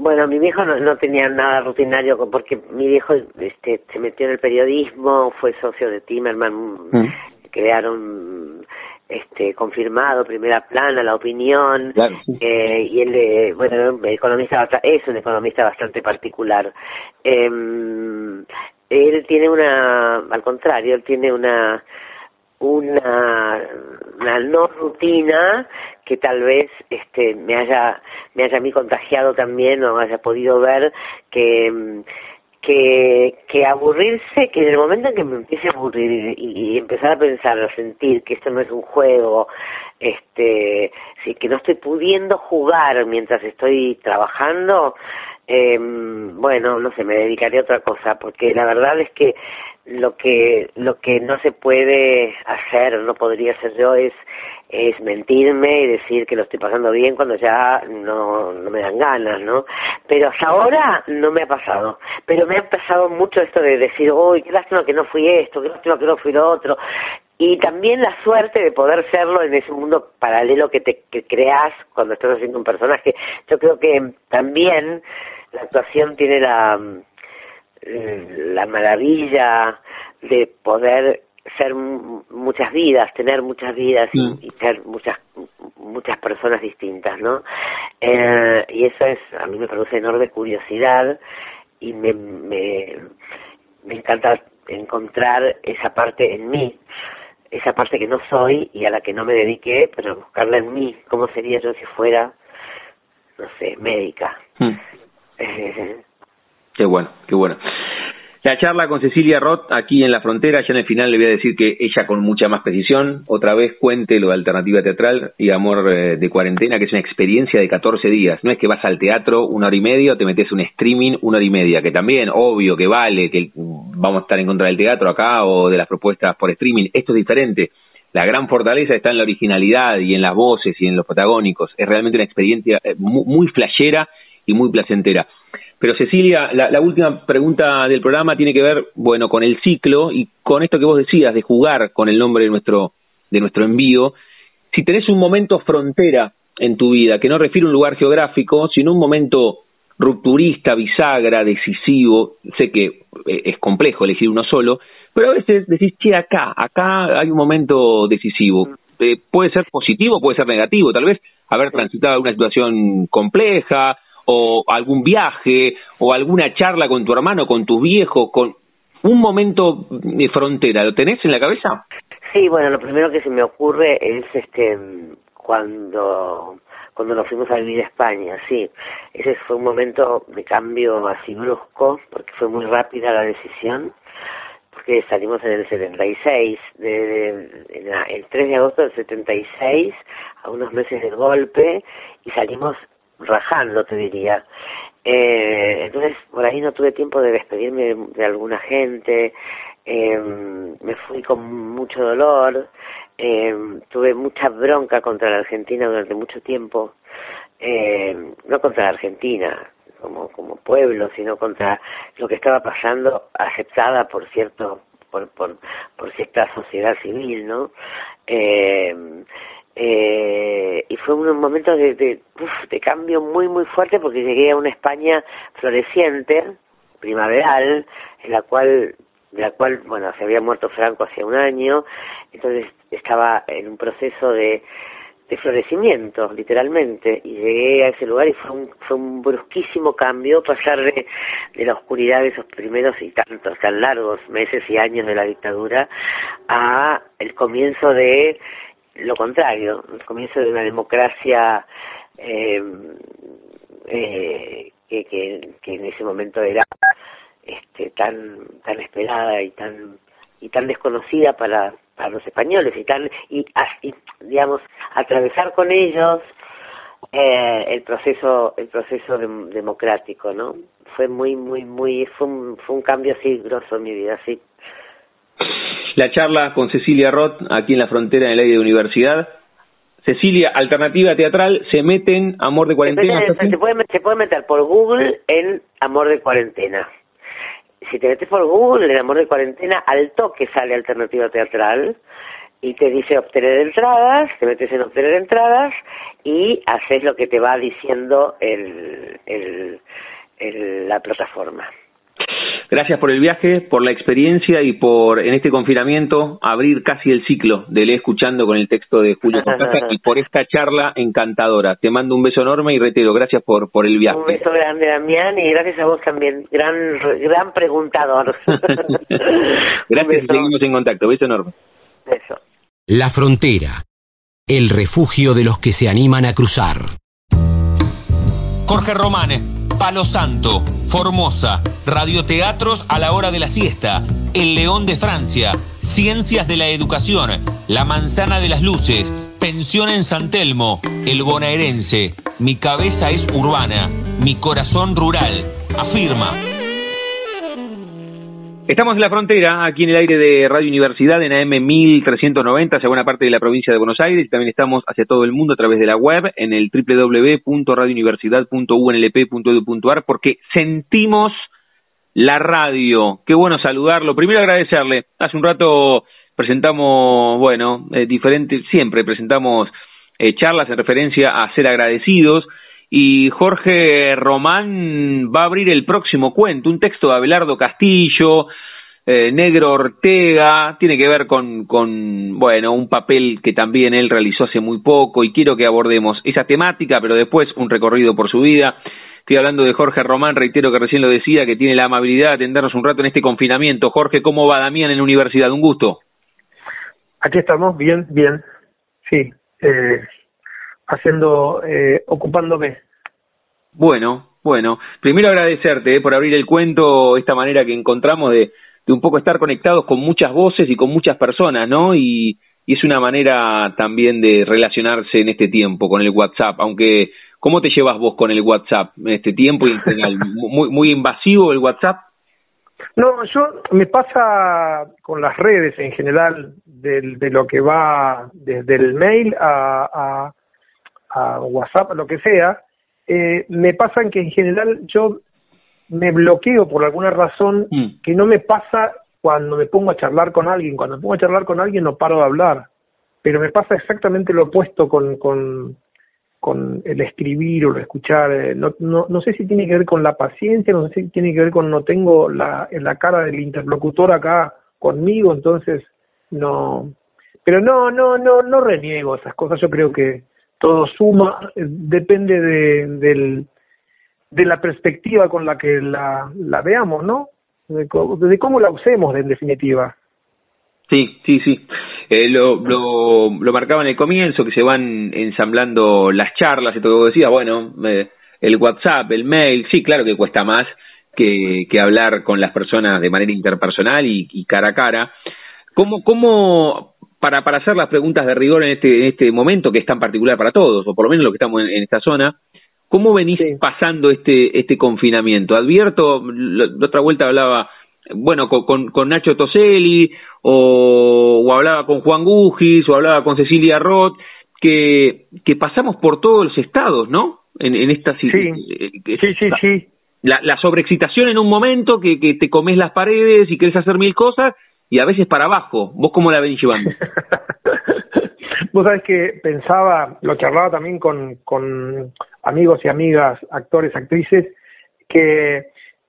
[SPEAKER 4] Bueno, mi viejo no, no, tenía nada rutinario porque mi viejo este, se metió en el periodismo, fue socio de Timerman, mm. crearon este confirmado primera plana la opinión eh, y él eh, bueno economista es un economista bastante particular eh, él tiene una al contrario él tiene una una, una no rutina que tal vez este me haya me haya a mí contagiado también o haya podido ver que que, que aburrirse, que en el momento en que me empiece a aburrir y, empezar a pensar, a sentir que esto no es un juego, este, que no estoy pudiendo jugar mientras estoy trabajando, eh, bueno, no sé, me dedicaré a otra cosa, porque la verdad es que lo que lo que no se puede hacer, no podría ser yo, es es mentirme y decir que lo estoy pasando bien cuando ya no, no me dan ganas, ¿no? Pero hasta ahora no me ha pasado. Pero me ha pasado mucho esto de decir, uy, qué lástima que no fui esto, qué lástima que no fui lo otro. Y también la suerte de poder serlo en ese mundo paralelo que te que creas cuando estás haciendo un personaje. Yo creo que también la actuación tiene la, la maravilla de poder ser muchas vidas, tener muchas vidas y, mm. ser muchas muchas personas distintas, ¿no? Eh, y eso es, a mí me produce enorme curiosidad y me, me, me encanta encontrar esa parte en mí, esa parte que no soy y a la que no me dediqué, pero buscarla en mí, cómo sería yo si fuera, no sé, médica. Mm. *laughs*
[SPEAKER 3] qué bueno, qué bueno. La charla con Cecilia Roth aquí en la frontera, ya en el final le voy a decir que ella con mucha más precisión, otra vez cuente lo de alternativa teatral y amor eh, de cuarentena, que es una experiencia de 14 días. No es que vas al teatro una hora y media o te metes un streaming una hora y media, que también, obvio, que vale, que vamos a estar en contra del teatro acá o de las propuestas por streaming. Esto es diferente. La gran fortaleza está en la originalidad y en las voces y en los protagónicos. Es realmente una experiencia eh, muy, muy flashera y muy placentera. Pero Cecilia, la, última pregunta del programa tiene que ver, bueno, con el ciclo y con esto que vos decías de jugar con el nombre de nuestro de nuestro envío. Si tenés un momento frontera en tu vida, que no refiere a un lugar geográfico, sino un momento rupturista, bisagra, decisivo, sé que eh, es complejo elegir uno solo, pero a veces decís, che, acá, acá hay un momento decisivo. Eh, puede ser positivo, puede ser negativo, tal vez haber transitado una situación compleja, o algún viaje o alguna charla con tu hermano, con tus viejos, con un momento de frontera, ¿lo tenés en la cabeza?
[SPEAKER 4] Sí, bueno, lo primero que se me ocurre es este cuando cuando nos fuimos a vivir a España, sí. Ese fue un momento de cambio así brusco, porque fue muy rápida la decisión, porque salimos en el 76, de, de, el 3 de agosto del 76, a unos meses del golpe, y salimos rajando, te diría. Eh, entonces, por ahí no tuve tiempo de despedirme de, alguna gente, eh, me fui con mucho dolor, eh, tuve mucha bronca contra la Argentina durante mucho tiempo, eh, no contra la Argentina como, como pueblo, sino contra lo que estaba pasando aceptada por cierto por, por, por cierta sociedad civil, ¿no? Eh, eh, y fue un momento de, de, de cambio muy muy fuerte porque llegué a una España floreciente, primaveral, en la cual de la cual bueno se había muerto Franco hace un año, entonces estaba en un proceso de, de florecimiento literalmente y llegué a ese lugar y fue un, fue un brusquísimo cambio pasar de, de la oscuridad de esos primeros y tantos tan largos meses y años de la dictadura a el comienzo de lo contrario, el comienzo de una democracia eh, eh, que, que, en ese momento era este tan tan esperada y tan y tan desconocida para, para los españoles y tan y, digamos atravesar con ellos eh, el proceso el proceso democrático no fue muy muy muy fue un, fue un cambio así grosso en mi vida sí
[SPEAKER 3] la charla con Cecilia Roth aquí en la frontera en el aire de universidad Cecilia, alternativa teatral, se meten Amor de Cuarentena.
[SPEAKER 4] Se, puede, se puede meter por Google en Amor de Cuarentena. Si te metes por Google en Amor de Cuarentena, al toque sale alternativa teatral y te dice obtener entradas, te metes en obtener entradas y haces lo que te va diciendo el, el, el la plataforma.
[SPEAKER 3] Gracias por el viaje, por la experiencia y por, en este confinamiento, abrir casi el ciclo de Lee Escuchando con el texto de Julio Cortázar *laughs* y por esta charla encantadora. Te mando un beso enorme y reitero, gracias por, por el viaje.
[SPEAKER 4] Un beso grande, Damián, y gracias a vos también. Gran, gran preguntador. *laughs* *laughs*
[SPEAKER 3] gracias, seguimos en contacto. Beso enorme.
[SPEAKER 4] Beso.
[SPEAKER 1] La frontera, el refugio de los que se animan a cruzar.
[SPEAKER 2] Jorge Romane Palo Santo, Formosa, radioteatros a la hora de la siesta, El León de Francia, Ciencias de la Educación, La Manzana de las Luces, Pensión en San Telmo, El Bonaerense, Mi cabeza es urbana, Mi corazón rural, afirma.
[SPEAKER 3] Estamos en la frontera, aquí en el aire de Radio Universidad, en AM 1390, hacia buena parte de la provincia de Buenos Aires, y también estamos hacia todo el mundo a través de la web, en el www.radiouniversidad.unlp.edu.ar, porque sentimos la radio. Qué bueno saludarlo. Primero agradecerle. Hace un rato presentamos, bueno, eh, diferentes, siempre presentamos eh, charlas en referencia a ser agradecidos y Jorge Román va a abrir el próximo cuento, un texto de Abelardo Castillo, eh, Negro Ortega, tiene que ver con, con, bueno, un papel que también él realizó hace muy poco y quiero que abordemos esa temática, pero después un recorrido por su vida. Estoy hablando de Jorge Román, reitero que recién lo decía, que tiene la amabilidad de atendernos un rato en este confinamiento. Jorge, ¿cómo va Damián en la universidad? Un gusto.
[SPEAKER 5] Aquí estamos, bien, bien. Sí, eh, haciendo, eh, ocupándome.
[SPEAKER 3] Bueno, bueno, primero agradecerte eh, por abrir el cuento, esta manera que encontramos de, de, un poco estar conectados con muchas voces y con muchas personas, ¿no? Y, y es una manera también de relacionarse en este tiempo con el WhatsApp, aunque ¿cómo te llevas vos con el WhatsApp en este tiempo general? *laughs* ¿Muy, muy invasivo el WhatsApp?
[SPEAKER 5] No, yo me pasa con las redes en general, de, de lo que va desde el mail a, a a WhatsApp, lo que sea, eh, me pasan que en general yo me bloqueo por alguna razón mm. que no me pasa cuando me pongo a charlar con alguien. Cuando me pongo a charlar con alguien no paro de hablar, pero me pasa exactamente lo opuesto con, con, con el escribir o el escuchar. Eh, no, no, no sé si tiene que ver con la paciencia, no sé si tiene que ver con no tengo la, la cara del interlocutor acá conmigo, entonces no. Pero no, no, no, no reniego esas cosas. Yo creo que todo suma, eh, depende de, del, de la perspectiva con la que la, la veamos, ¿no? De, de cómo la usemos, en definitiva.
[SPEAKER 3] Sí, sí, sí. Eh, lo, lo, lo marcaba en el comienzo, que se van ensamblando las charlas y todo lo que decía, bueno, eh, el WhatsApp, el mail, sí, claro que cuesta más que, que hablar con las personas de manera interpersonal y, y cara a cara. ¿Cómo, cómo para, para hacer las preguntas de rigor en este, en este momento, que es tan particular para todos, o por lo menos los que estamos en, esta zona, ¿cómo venís pasando este, este confinamiento? Advierto, la, otra vuelta hablaba, bueno, con, con, Nacho Toselli, o, o, hablaba con Juan Gugis, o hablaba con Cecilia Roth, que, que pasamos por todos los estados, ¿no? En, en esta
[SPEAKER 5] sí,
[SPEAKER 3] eh,
[SPEAKER 5] sí, sí, sí.
[SPEAKER 3] La, la sobreexcitación en un momento, que, que te comes las paredes y querés hacer mil cosas, y a veces para abajo. ¿Vos cómo la venís llevando? *laughs*
[SPEAKER 5] Vos sabés que pensaba, lo que hablaba también con, con amigos y amigas, actores, actrices, que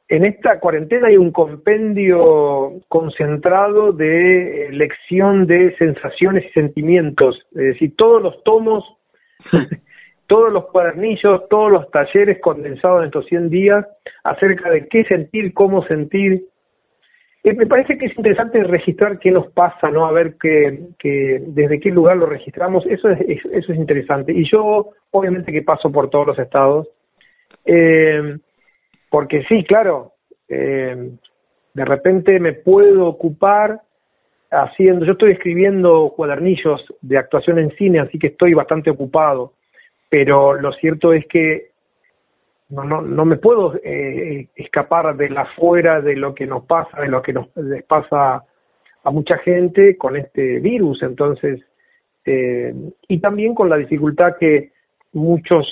[SPEAKER 5] en esta cuarentena hay un compendio concentrado de lección de sensaciones y sentimientos. Es decir, todos los tomos, *laughs* todos los cuadernillos, todos los talleres condensados en estos 100 días acerca de qué sentir, cómo sentir, me parece que es interesante registrar qué nos pasa, ¿no? A ver qué, que, desde qué lugar lo registramos. Eso es, eso es interesante. Y yo, obviamente, que paso por todos los estados. Eh, porque sí, claro, eh, de repente me puedo ocupar haciendo, yo estoy escribiendo cuadernillos de actuación en cine, así que estoy bastante ocupado, pero lo cierto es que no, no, no me puedo eh, escapar de la fuera de lo que nos pasa, de lo que nos les pasa a mucha gente con este virus, entonces, eh, y también con la dificultad que muchos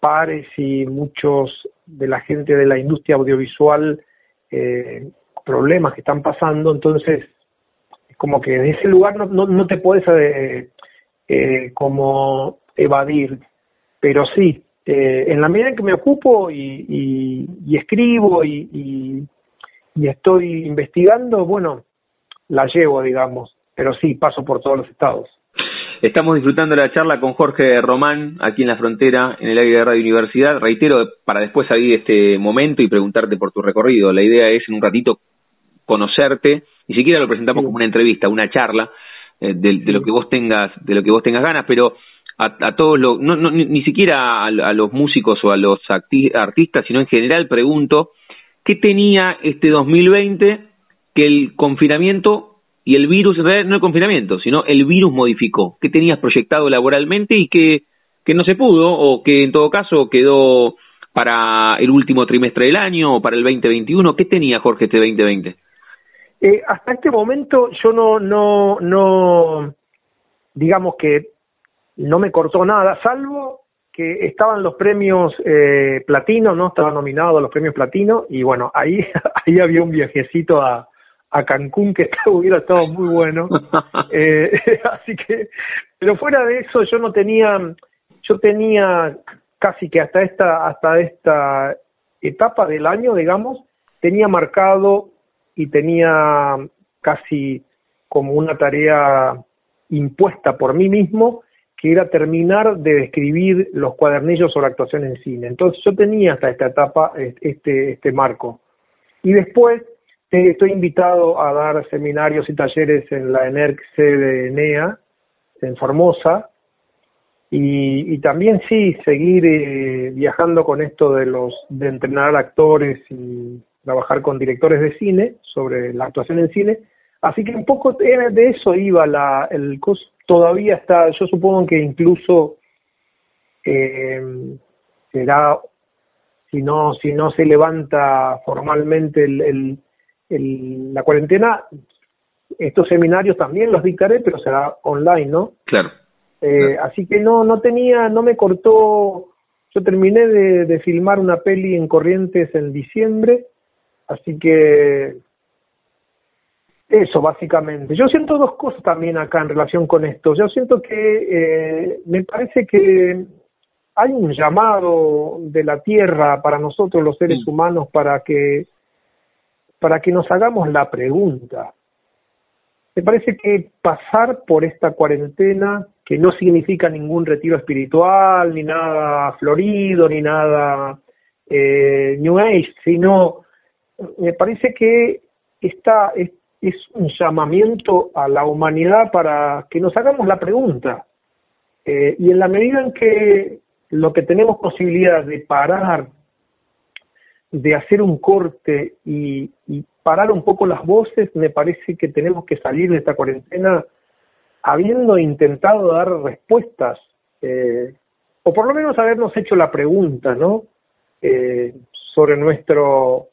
[SPEAKER 5] pares y muchos de la gente de la industria audiovisual, eh, problemas que están pasando, entonces, como que en ese lugar no, no, no te puedes eh, eh, como evadir, pero sí, eh, en la medida en que me ocupo y, y, escribo y, y, estoy investigando, bueno, la llevo, digamos, pero sí, paso por todos los estados.
[SPEAKER 3] Estamos disfrutando la charla con Jorge Román, aquí en la frontera, en el aire de Radio Universidad. Reitero, para después salir este momento y preguntarte por tu recorrido. La idea es en un ratito conocerte, ni siquiera lo presentamos como una entrevista, una charla eh, de, de, lo que vos tengas, de lo que vos tengas ganas, pero a, todos los, no, no, ni, siquiera a, los músicos o a los artistas, sino en general pregunto, ¿qué tenía este 2020 que el confinamiento y el virus, en realidad no el confinamiento, sino el virus modificó? ¿Qué tenías proyectado laboralmente y que, que no se pudo o que en todo caso quedó para el último trimestre del año o para el 2021? ¿Qué tenía Jorge este 2020?
[SPEAKER 5] Eh, hasta este momento yo no, no, no, digamos que no me cortó nada, salvo que estaban los premios eh, platino, ¿no? Estaba nominado a los premios platino y bueno, ahí, *laughs* ahí había un viajecito a, a Cancún que *laughs* hubiera estado muy bueno. *laughs* Eh, así que, pero fuera de eso yo no tenía, yo tenía casi que hasta esta, hasta esta etapa del año, digamos, tenía marcado y tenía casi como una tarea impuesta por mí mismo que era terminar de describir los cuadernillos sobre actuación en cine. Entonces yo tenía hasta esta etapa este, este marco. Y después estoy invitado a dar seminarios y talleres en la ENERC de NEA, en Formosa, y, también sí, seguir eh, viajando con esto de los de entrenar actores y trabajar con directores de cine sobre la actuación en cine. Así que un poco de eso iba la, el todavía está, yo supongo que incluso eh, será, si no, si no se levanta formalmente el, el, la cuarentena, estos seminarios también los dictaré, pero será online, ¿no?
[SPEAKER 3] Claro.
[SPEAKER 5] Eh, Así que no, no tenía, no me cortó, yo terminé de, de filmar una peli en Corrientes en diciembre, así que eso, básicamente. Yo siento dos cosas también acá en relación con esto. Yo siento que eh, me parece que hay un llamado de la Tierra para nosotros los seres humanos para que para que nos hagamos la pregunta. Me parece que pasar por esta cuarentena, que no significa ningún retiro espiritual, ni nada florido, ni nada eh, New Age, sino me parece que esta, es un llamamiento a la humanidad para que nos hagamos la pregunta. Eh, y en la medida en que lo que tenemos posibilidad de parar, de hacer un corte y, parar un poco las voces, me parece que tenemos que salir de esta cuarentena habiendo intentado dar respuestas, eh, o por lo menos habernos hecho la pregunta, ¿no? Eh, sobre nuestro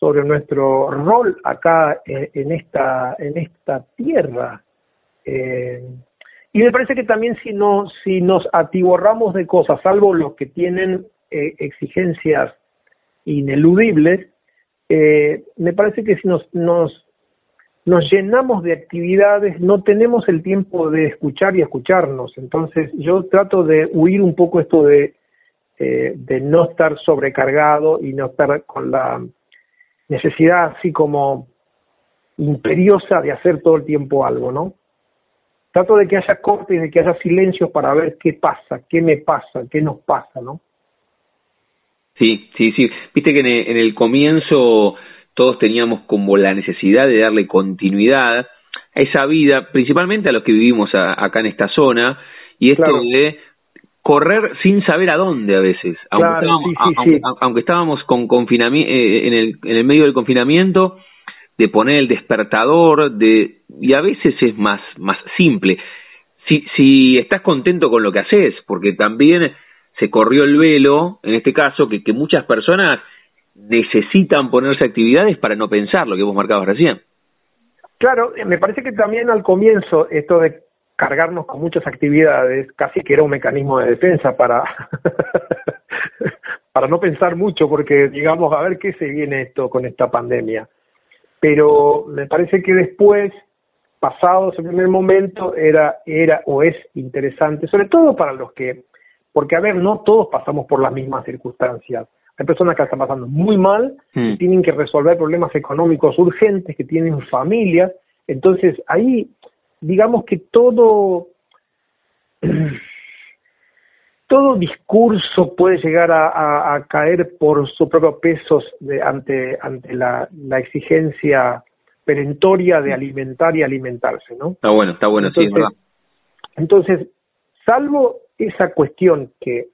[SPEAKER 5] sobre nuestro rol acá en, esta en esta tierra. Eh, y me parece que también si no si nos atiborramos de cosas salvo los que tienen eh, exigencias ineludibles eh, me parece que si nos nos nos llenamos de actividades no tenemos el tiempo de escuchar y escucharnos. Entonces yo trato de huir un poco esto de de no estar sobrecargado y no estar con la necesidad así como imperiosa de hacer todo el tiempo algo, ¿no? Trato de que haya cortes, de que haya silencios para ver qué pasa, qué me pasa, qué nos pasa, ¿no?
[SPEAKER 3] Sí, sí, sí. Viste que en el, comienzo todos teníamos como la necesidad de darle continuidad a esa vida, principalmente a los que vivimos acá en esta zona, y esto de correr sin saber a dónde a veces, aunque, estábamos, con confinamiento, eh, en, el, en el medio del confinamiento, de poner el despertador, de y a veces es más más simple. Si si estás contento con lo que haces, porque también se corrió el velo, en este caso, que, que muchas personas necesitan ponerse actividades para no pensar lo que vos marcabas recién.
[SPEAKER 5] Claro, me parece que también al comienzo esto de cargarnos con muchas actividades casi que era un mecanismo de defensa para *laughs* para no pensar mucho porque digamos a ver qué se viene esto con esta pandemia pero me parece que después pasado ese primer momento era era o es interesante sobre todo para los que porque a ver no todos pasamos por las mismas circunstancias hay personas que están pasando muy mal, mm. tienen que resolver problemas económicos urgentes, que tienen familias. Entonces, ahí, digamos que todo, *clears throat* todo discurso puede llegar a, caer por su propio peso de, ante, ante la, la, exigencia perentoria de alimentar y alimentarse, ¿no?
[SPEAKER 3] Está bueno, está bueno, sí,
[SPEAKER 5] Entonces, salvo esa cuestión que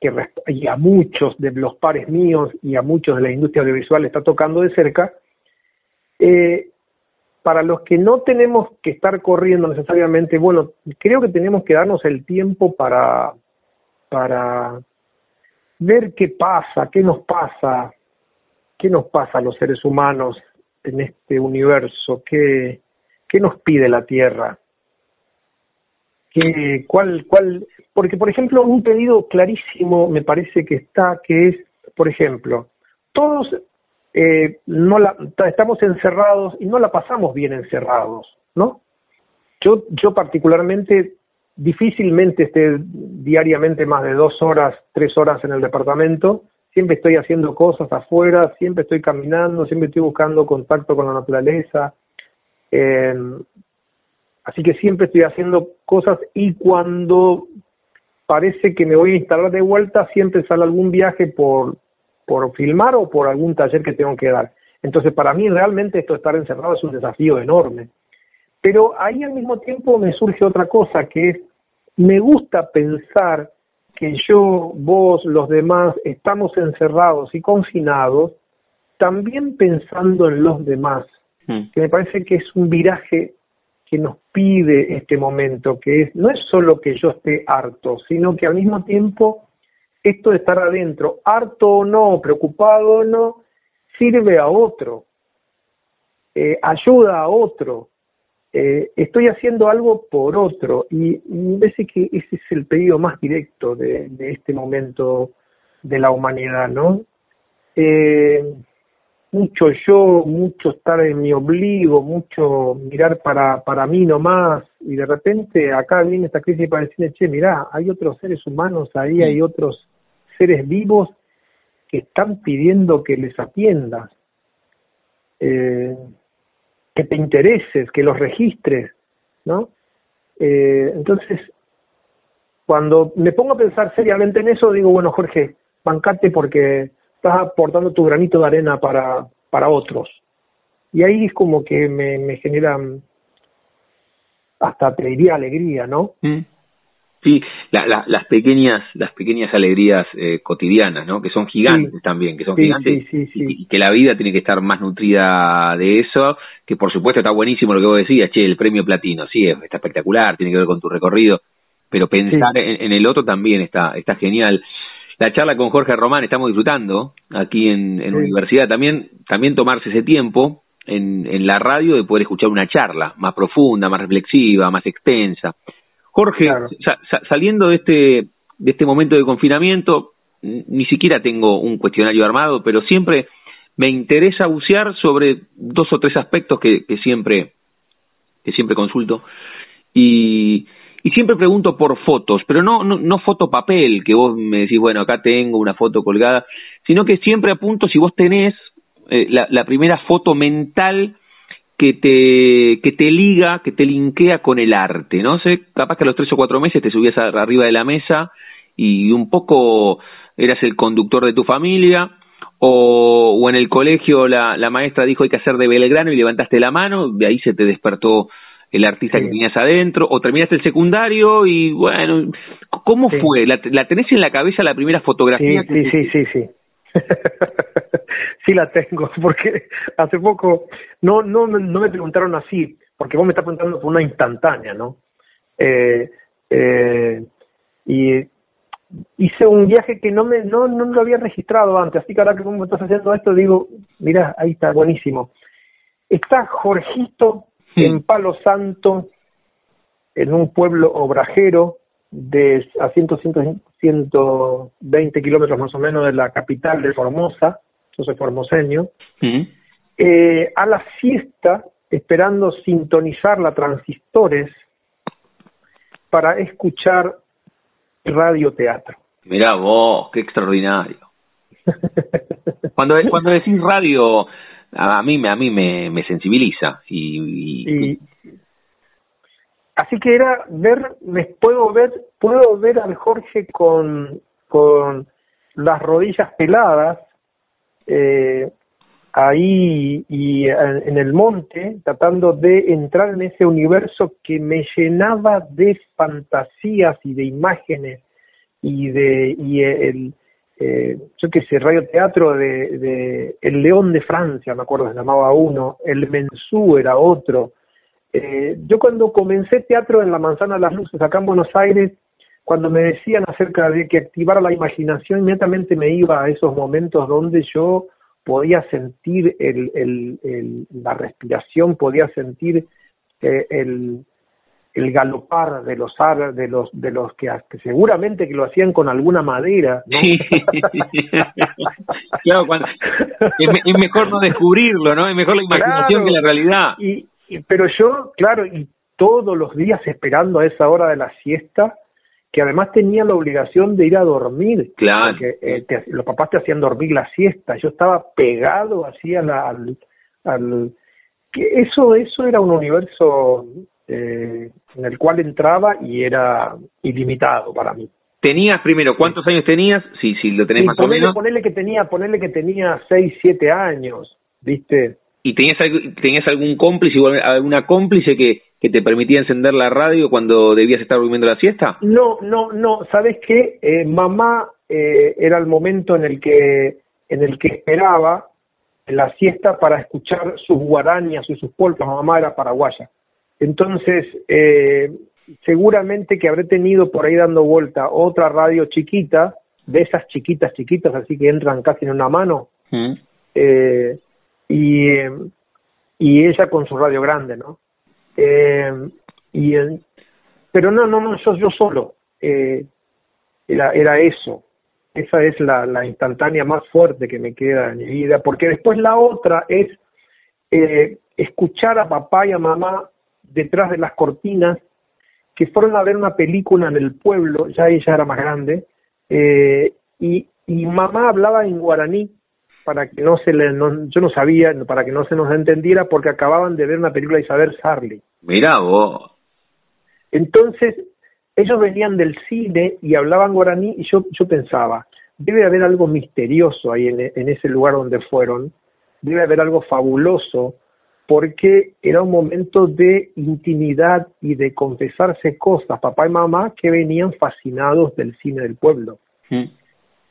[SPEAKER 5] que y a muchos de los pares míos y a muchos de la industria audiovisual está tocando de cerca, eh, para los que no tenemos que estar corriendo necesariamente, bueno, creo que tenemos que darnos el tiempo para, para ver qué pasa, qué nos pasa, qué nos pasa a los seres humanos en este universo, qué, qué nos pide la Tierra, qué, cuál, cuál, porque, por ejemplo, un pedido clarísimo me parece que está, que es, por ejemplo, todos eh, no la, estamos encerrados y no la pasamos bien encerrados, ¿no? Yo, yo particularmente difícilmente esté diariamente más de dos horas, tres horas en el departamento, siempre estoy haciendo cosas afuera, siempre estoy caminando, siempre estoy buscando contacto con la naturaleza, eh, así que siempre estoy haciendo cosas y cuando parece que me voy a instalar de vuelta, siempre sale algún viaje por, por filmar o por algún taller que tengo que dar. Entonces, para mí realmente esto de estar encerrado es un desafío enorme. Pero ahí al mismo tiempo me surge otra cosa, que es, me gusta pensar que yo, vos, los demás, estamos encerrados y confinados, también pensando en los demás, hmm. que me parece que es un viraje que nos pide este momento, que es no es solo que yo esté harto, sino que al mismo tiempo esto de estar adentro, harto o no, preocupado o no, sirve a otro, eh, ayuda a otro, eh, estoy haciendo algo por otro y, me parece que ese es el pedido más directo de, de este momento de la humanidad, ¿no? Eh, mucho yo, mucho estar en mi obligo, mucho mirar para, para mí nomás, y de repente acá viene esta crisis para decirle, che, mirá, hay otros seres humanos ahí, hay otros seres vivos que están pidiendo que les atiendas, eh, que te intereses, que los registres, ¿no? Eh, entonces, cuando me pongo a pensar seriamente en eso, digo, bueno, Jorge, bancate porque estás aportando tu granito de arena para, para otros. Y ahí es como que me, me generan hasta te alegría, ¿no? Mm.
[SPEAKER 3] Sí, la, las pequeñas las pequeñas alegrías eh, cotidianas, ¿no? Que son gigantes también, que son gigantes y, que la vida tiene que estar más nutrida de eso, que por supuesto está buenísimo lo que vos decías, che, el premio platino, sí, está espectacular, tiene que ver con tu recorrido, pero pensar en, el otro también está está genial. La charla con Jorge Román, estamos disfrutando aquí en, en Universidad también, también tomarse ese tiempo en, en la radio de poder escuchar una charla más profunda, más reflexiva, más extensa. Jorge, saliendo de este, de este momento de confinamiento, ni siquiera tengo un cuestionario armado, pero siempre me interesa bucear sobre dos o tres aspectos que, que siempre que siempre consulto. Y y siempre pregunto por fotos, pero no, no, no foto papel, que vos me decís, bueno, acá tengo una foto colgada, sino que siempre apunto si vos tenés eh, la, la, primera foto mental que te, que te liga, que te linkea con el arte, ¿no? sé, capaz que a los tres o cuatro meses te subías arriba de la mesa y un poco eras el conductor de tu familia, o, o en el colegio la, la maestra dijo hay que hacer de Belgrano y levantaste la mano, de ahí se te despertó el artista que tenías adentro, o terminaste el secundario y bueno, ¿cómo fue? ¿La, ¿La, tenés en la cabeza la primera fotografía?
[SPEAKER 5] Sí, sí, sí, sí, sí *laughs* la tengo, *laughs* porque hace poco, no, no, no me preguntaron así, porque vos me estás preguntando por una instantánea, ¿no? Eh, eh, y hice un viaje que no me no, no lo había registrado antes, así que ahora que me estás haciendo esto, digo, mira, ahí está, buenísimo. Está Jorgito en Palo Santo, en un pueblo obrajero de a 100, 120 kilómetros más o menos de la capital de Formosa, yo soy formoseño, eh, a la siesta, esperando sintonizar la transistores para escuchar radioteatro.
[SPEAKER 3] Mirá vos, qué extraordinario. *laughs* cuando, cuando decís radio, a mí, a mí me, me sensibiliza. Y,
[SPEAKER 5] Así que era ver, me puedo ver, puedo ver al Jorge con, con las rodillas peladas, eh, ahí y en el monte, tratando de entrar en ese universo que me llenaba de fantasías y de imágenes y de y el eh, yo qué sé, radio teatro de, de El León de Francia, me acuerdo, se llamaba uno, El Mensú era otro. Eh, yo cuando comencé teatro en la Manzana de las Luces, acá en Buenos Aires, cuando me decían acerca de que activara la imaginación, inmediatamente me iba a esos momentos donde yo podía sentir el, el, la respiración, podía sentir eh, el, el galopar de los de los de los que, seguramente que lo hacían con alguna madera ¿no? *laughs*
[SPEAKER 3] claro es, mejor no descubrirlo no es mejor la imaginación que la realidad.
[SPEAKER 5] Y, pero yo claro y todos los días esperando a esa hora de la siesta que además tenía la obligación de ir a dormir
[SPEAKER 3] claro
[SPEAKER 5] porque eh, los papás te hacían dormir la siesta yo estaba pegado así al, al que eso eso era un universo eh, en el cual entraba y era ilimitado para mí.
[SPEAKER 3] ¿Tenías primero, cuántos años tenías? Si, si lo tenés más o menos.
[SPEAKER 5] Ponerle que tenía, ponerle que tenía 6, 7 años, ¿viste?
[SPEAKER 3] ¿Y tenías, tenías algún cómplice, alguna cómplice que, que te permitía encender la radio cuando debías estar durmiendo la siesta?
[SPEAKER 5] No, no, no. ¿Sabes qué? Eh, mamá eh, era el momento en el que en el que esperaba la siesta para escuchar sus guarañas y sus polcas. Mamá era paraguaya. Entonces, eh, seguramente que habré tenido por ahí dando vuelta otra radio chiquita, de esas chiquitas, chiquitas, así que entran casi en una mano, mm. eh, y, y ella con su radio grande, ¿no? Eh, y pero no, no, no, yo, yo solo, eh, era, era eso, esa es la, la instantánea más fuerte que me queda en mi vida, porque después la otra es eh, escuchar a papá y a mamá detrás de las cortinas, que fueron a ver una película en el pueblo, ya ella era más grande, eh, y, y mamá hablaba en guaraní para que no se le, yo no sabía, para que no se nos entendiera, porque acababan de ver una película de Isabel Sarli.
[SPEAKER 3] Mira vos.
[SPEAKER 5] Entonces, ellos venían del cine y hablaban guaraní y yo, yo pensaba, debe haber algo misterioso ahí en, en ese lugar donde fueron, debe haber algo fabuloso, porque era un momento de intimidad y de confesarse cosas, papá y mamá, que venían fascinados del cine del pueblo. Mm.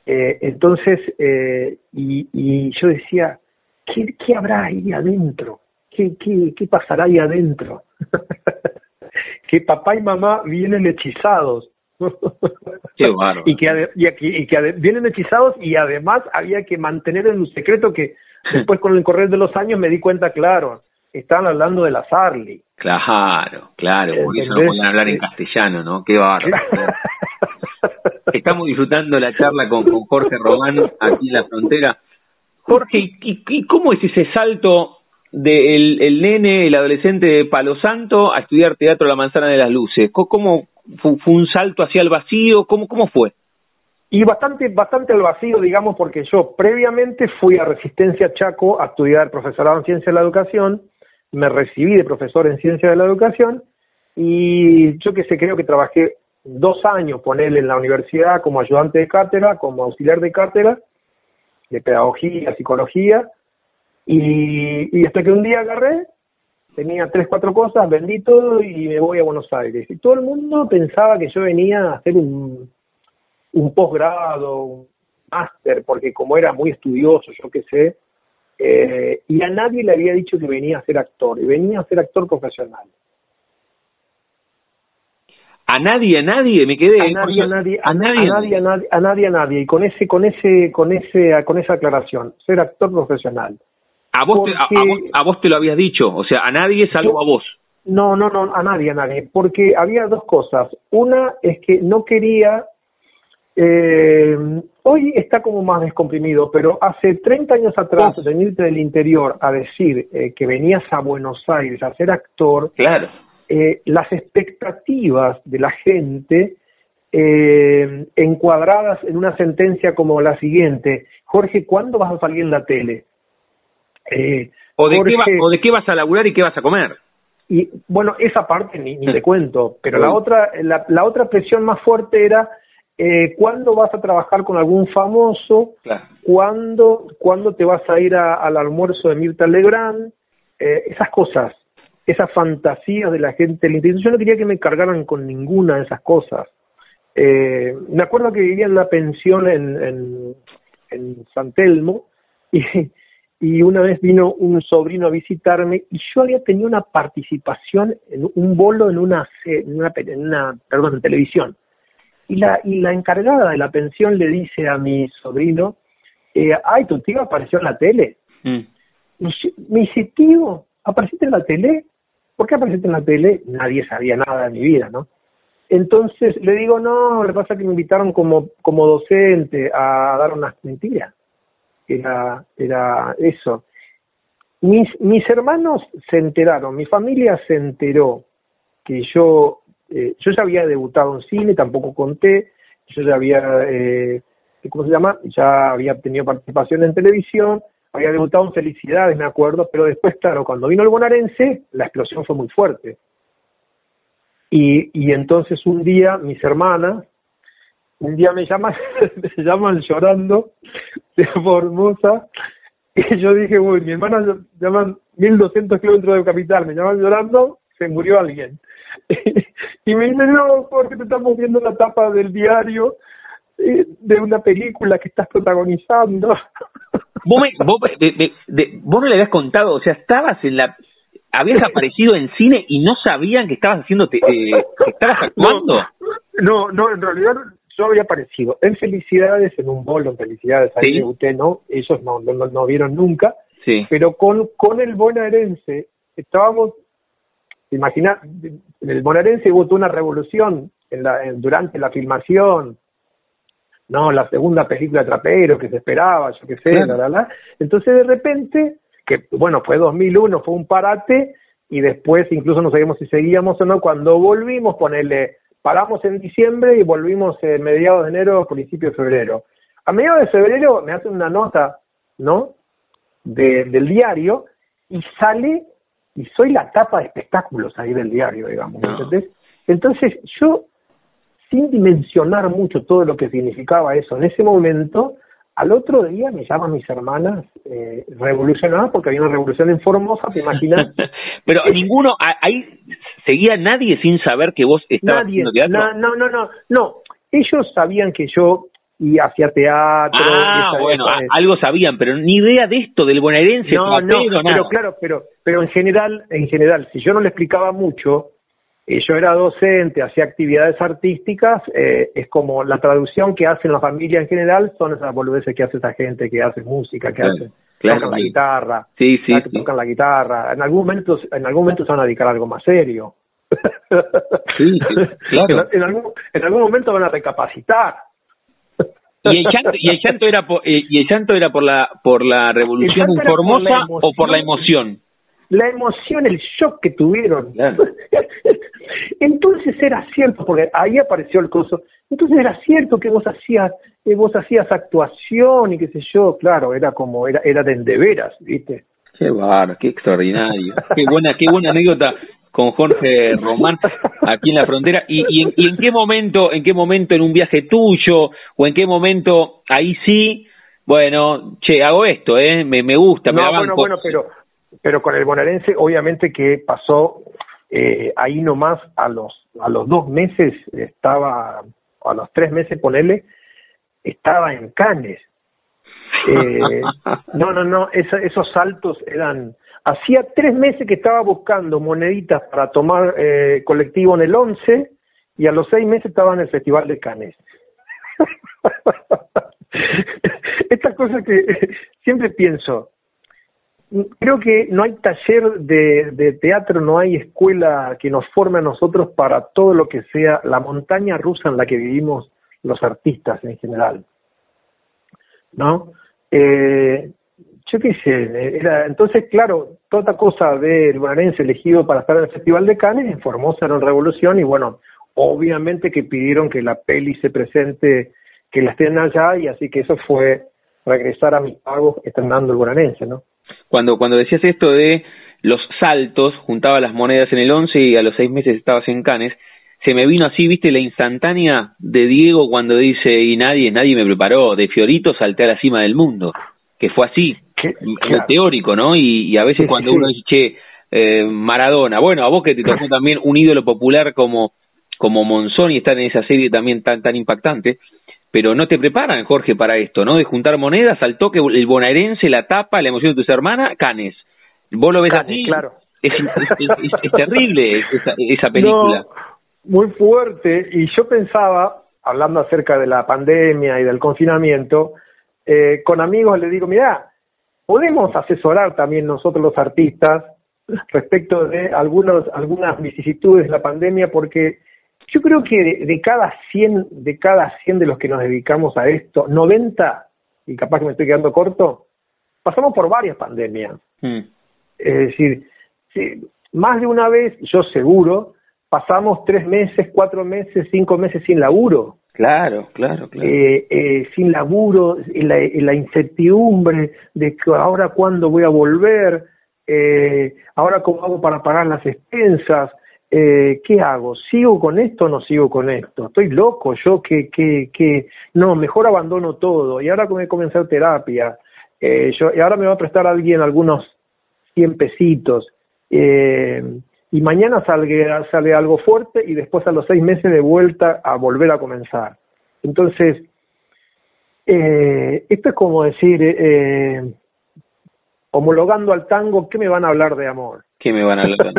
[SPEAKER 5] Eh, entonces, eh, y, y, yo decía, ¿qué, ¿qué, habrá ahí adentro? ¿Qué, qué, qué pasará ahí adentro? *laughs* que papá y mamá vienen hechizados.
[SPEAKER 3] Qué *laughs* y
[SPEAKER 5] que, y, y que vienen hechizados y además había que mantener en un secreto que después con el correr de los años me di cuenta, claro, están hablando de la Sarli.
[SPEAKER 3] Claro, claro, por eso no pueden hablar en castellano, ¿no? Qué bárbaro. *laughs* Estamos disfrutando la charla con, con Jorge Román aquí en la frontera. Jorge, ¿y, y cómo es ese salto del el nene, el adolescente de Palo Santo a estudiar teatro La Manzana de las Luces? ¿Cómo fue, un salto hacia el vacío? ¿Cómo, cómo fue?
[SPEAKER 5] Y bastante, bastante al vacío, digamos, porque yo previamente fui a Resistencia Chaco a estudiar profesorado en Ciencia de la Educación me recibí de profesor en ciencia de la educación y yo que sé, creo que trabajé dos años, ponerle en la universidad como ayudante de cátedra, como auxiliar de cátedra, de pedagogía, psicología, y, y hasta que un día agarré, tenía tres, cuatro cosas, vendí todo y me voy a Buenos Aires. Y todo el mundo pensaba que yo venía a hacer un, un posgrado, un máster, porque como era muy estudioso, yo qué sé, eh, y a nadie le había dicho que venía a ser actor, y venía a ser actor profesional.
[SPEAKER 3] A nadie, a nadie, me quedé.
[SPEAKER 5] A nadie, a nadie, a nadie, a nadie, a nadie, a nadie, a nadie, y con ese, con ese, con ese, con esa aclaración, ser actor profesional.
[SPEAKER 3] A vos, te, a, vos, a vos te lo habías dicho, o sea, a nadie salvo a vos.
[SPEAKER 5] No, no, no, a nadie, a nadie, porque había dos cosas. Una es que no quería eh, hoy está como más descomprimido, pero hace 30 años atrás, venirte del interior a decir eh, que venías a Buenos Aires a ser actor,
[SPEAKER 3] claro.
[SPEAKER 5] Eh, las expectativas de la gente eh, encuadradas en una sentencia como la siguiente, Jorge, ¿cuándo vas a salir en la tele?
[SPEAKER 3] Eh, o, de
[SPEAKER 5] Jorge,
[SPEAKER 3] qué va, ¿O de qué vas a laburar y qué vas a comer?
[SPEAKER 5] Y bueno, esa parte ni, ni te cuento, pero la otra, la, la otra presión más fuerte era eh, ¿cuándo vas a trabajar con algún famoso?
[SPEAKER 3] Claro.
[SPEAKER 5] ¿Cuándo, ¿Cuándo te vas a ir a, al almuerzo de Mirta Legrand? Eh, esas cosas, esas fantasías de la gente del interior. Yo no quería que me cargaran con ninguna de esas cosas. Eh, me acuerdo que vivía en una pensión en, en, en San Telmo y, y una vez vino un sobrino a visitarme y yo había tenido una participación en un bolo en una, en una, en una perdón, en televisión y la, y la encargada de la pensión le dice a mi sobrino, eh, ay, tu tío apareció en la tele.
[SPEAKER 3] Mm.
[SPEAKER 5] Y me dice, tío, ¿apareciste en la tele? ¿Por qué apareciste en la tele? Nadie sabía nada de mi vida, ¿no? Entonces le digo, no, le pasa que me invitaron como, como docente a dar unas mentiras. Era, era eso. Mis, mis hermanos se enteraron, mi familia se enteró que yo eh, yo ya había debutado en cine, tampoco conté, yo ya había, eh, ¿cómo se llama? Ya había tenido participación en televisión, había debutado en Felicidades, me acuerdo, pero después, claro, cuando vino el bonaerense, la explosión fue muy fuerte. Y, y entonces un día mis hermanas, un día me llaman, *laughs* me llaman llorando de Formosa, y yo dije, uy, mi hermana llaman 1200 kilómetros de capital, me llaman llorando, se murió alguien. *laughs* y me dice, no, porque te estamos viendo la tapa del diario eh, de una película que estás protagonizando.
[SPEAKER 3] Vos, me, vos, de, de, de, vos no le habías contado, o sea, estabas en la... Habías *laughs* aparecido en cine y no sabían que estabas haciendo, eh, que estabas actuando.
[SPEAKER 5] No, no, en realidad yo había aparecido en Felicidades, en un bolo en Felicidades, ahí
[SPEAKER 3] Sí.
[SPEAKER 5] debuté, no, ellos no, no, no vieron nunca,
[SPEAKER 3] Sí.
[SPEAKER 5] pero con, con el bonaerense estábamos, imagina, el bonaerense hubo toda una revolución en la, en- durante la filmación, no, la segunda película de Trapero que se esperaba, yo qué sé,
[SPEAKER 3] Claro.
[SPEAKER 5] la, la, la. Entonces de repente, que bueno, fue 2001, fue un parate, y después incluso no sabíamos si seguíamos o no, cuando volvimos, ponerle, paramos en diciembre y volvimos en mediados de enero, principio de febrero. A mediados de febrero me hacen una nota, ¿no? De, del diario, y sale, y soy la tapa de espectáculos ahí del diario, digamos,
[SPEAKER 3] No.
[SPEAKER 5] ¿entendés? Entonces yo sin dimensionar mucho todo lo que significaba eso en ese momento, al otro día me llaman mis hermanas eh, revolucionadas porque había una revolución en Formosa, te imaginas. *laughs*
[SPEAKER 3] Pero ninguno, ahí seguía nadie sin saber que vos estabas
[SPEAKER 5] Nadie,
[SPEAKER 3] haciendo teatro.
[SPEAKER 5] na- no, no, no, no. Ellos sabían que yo y hacía teatro.
[SPEAKER 3] ah, bueno, a- algo sabían, pero ni idea de esto, del bonaerense,
[SPEAKER 5] no, no,
[SPEAKER 3] nada.
[SPEAKER 5] pero claro, pero, pero en general, en general, si yo no le explicaba mucho, eh, yo era docente, hacía actividades artísticas, eh, es como la traducción que hacen la familia en general, son esas boludeces que hace esa gente que hace música, que
[SPEAKER 3] Claro,
[SPEAKER 5] hace,
[SPEAKER 3] claro,
[SPEAKER 5] tocan la guitarra,
[SPEAKER 3] Sí, sí,
[SPEAKER 5] que tocan la guitarra, en algún momento, en algún momento se van a dedicar a algo más serio.
[SPEAKER 3] Sí, *laughs* claro.
[SPEAKER 5] en, en algún, en algún momento van a recapacitar.
[SPEAKER 3] ¿Y el llanto, y el llanto era por, eh, y el llanto era por la por la revolución
[SPEAKER 5] por
[SPEAKER 3] Formosa
[SPEAKER 5] la
[SPEAKER 3] o por la
[SPEAKER 5] emoción. La emoción, el shock que tuvieron.
[SPEAKER 3] Claro. *laughs*
[SPEAKER 5] Entonces era cierto, porque ahí apareció el coso. Entonces era cierto que vos hacías, que vos hacías actuación y qué sé yo, claro, era como, era, era de de veras, ¿viste?
[SPEAKER 3] Qué bar, qué extraordinario. Qué buena, qué buena anécdota con Jorge Román aquí en la frontera. ¿Y, y, en, y en qué momento, en qué momento en un viaje tuyo o en qué momento ahí sí, bueno, che, hago esto, eh, me, me gusta, me la
[SPEAKER 5] bueno,
[SPEAKER 3] banco.
[SPEAKER 5] bueno, pero, pero con el bonaerense, obviamente que pasó eh, ahí nomás a los, a los dos meses, estaba, a los tres meses, ponele, estaba en Cannes. Eh, *laughs* no, no, no, esos saltos eran... Hacía tres meses que estaba buscando moneditas para tomar eh, colectivo en el 11 y a los seis meses estaba en el Festival de Cannes. *laughs* Esta cosa que *laughs* siempre pienso, creo que no hay taller de, teatro, no hay escuela que nos forme a nosotros para todo lo que sea la montaña rusa en la que vivimos los artistas en general. ¿No? Eh, yo qué sé, era, entonces, claro, toda cosa del bonaerense elegido para estar en el Festival de Cannes en Formosa era una revolución y bueno, obviamente que pidieron que la peli se presente, que la estén allá y así que eso fue regresar a mis pagos estrenando el bonaerense, ¿no?
[SPEAKER 3] Cuando, cuando decías esto de los saltos, juntaba las monedas en el 11 y a los seis meses estabas en Cannes, se me vino así, viste, la instantánea de Diego cuando dice, y nadie, nadie me preparó, de Fiorito salté a la cima del mundo, que fue así, lo teórico, ¿no? Y, a veces cuando uno dice, che, eh, Maradona, bueno, a vos que te tocó *laughs* también un ídolo popular como, como Monzón y estar en esa serie también tan, tan impactante, pero no te preparan, Jorge, para esto, ¿no? De juntar monedas al toque, el bonaerense, la tapa, la emoción de tus hermanas, Canes. Vos lo ves así,
[SPEAKER 5] claro.
[SPEAKER 3] Es, es, terrible esa, esa película
[SPEAKER 5] muy fuerte y yo pensaba, hablando acerca de la pandemia y del confinamiento, eh, con amigos le digo, mira, podemos asesorar también nosotros los artistas respecto de algunos, algunas vicisitudes de la pandemia porque yo creo que de, cada 100 de cada 100 de los que nos dedicamos a esto, 90 y capaz que me estoy quedando corto, pasamos por varias pandemias. Mm. Es decir, más de una vez, yo seguro, pasamos tres meses, cuatro meses, cinco meses sin laburo.
[SPEAKER 3] Claro, claro, claro.
[SPEAKER 5] Eh, eh, sin laburo, la, la incertidumbre de que ahora cuándo voy a volver, eh, ahora cómo hago para pagar las expensas, eh, ¿qué hago? ¿Sigo con esto o no sigo con esto? Estoy loco, yo que, que, que, no, mejor abandono todo y ahora a comenzar terapia, eh, yo, y ahora me va a prestar alguien algunos 100 pesitos. Eh, y mañana sale, sale algo fuerte y después a los seis meses de vuelta a volver a comenzar. Entonces, eh, esto es como decir, eh, homologando al tango, ¿qué me van a hablar de amor?
[SPEAKER 3] ¿Qué me van a hablar?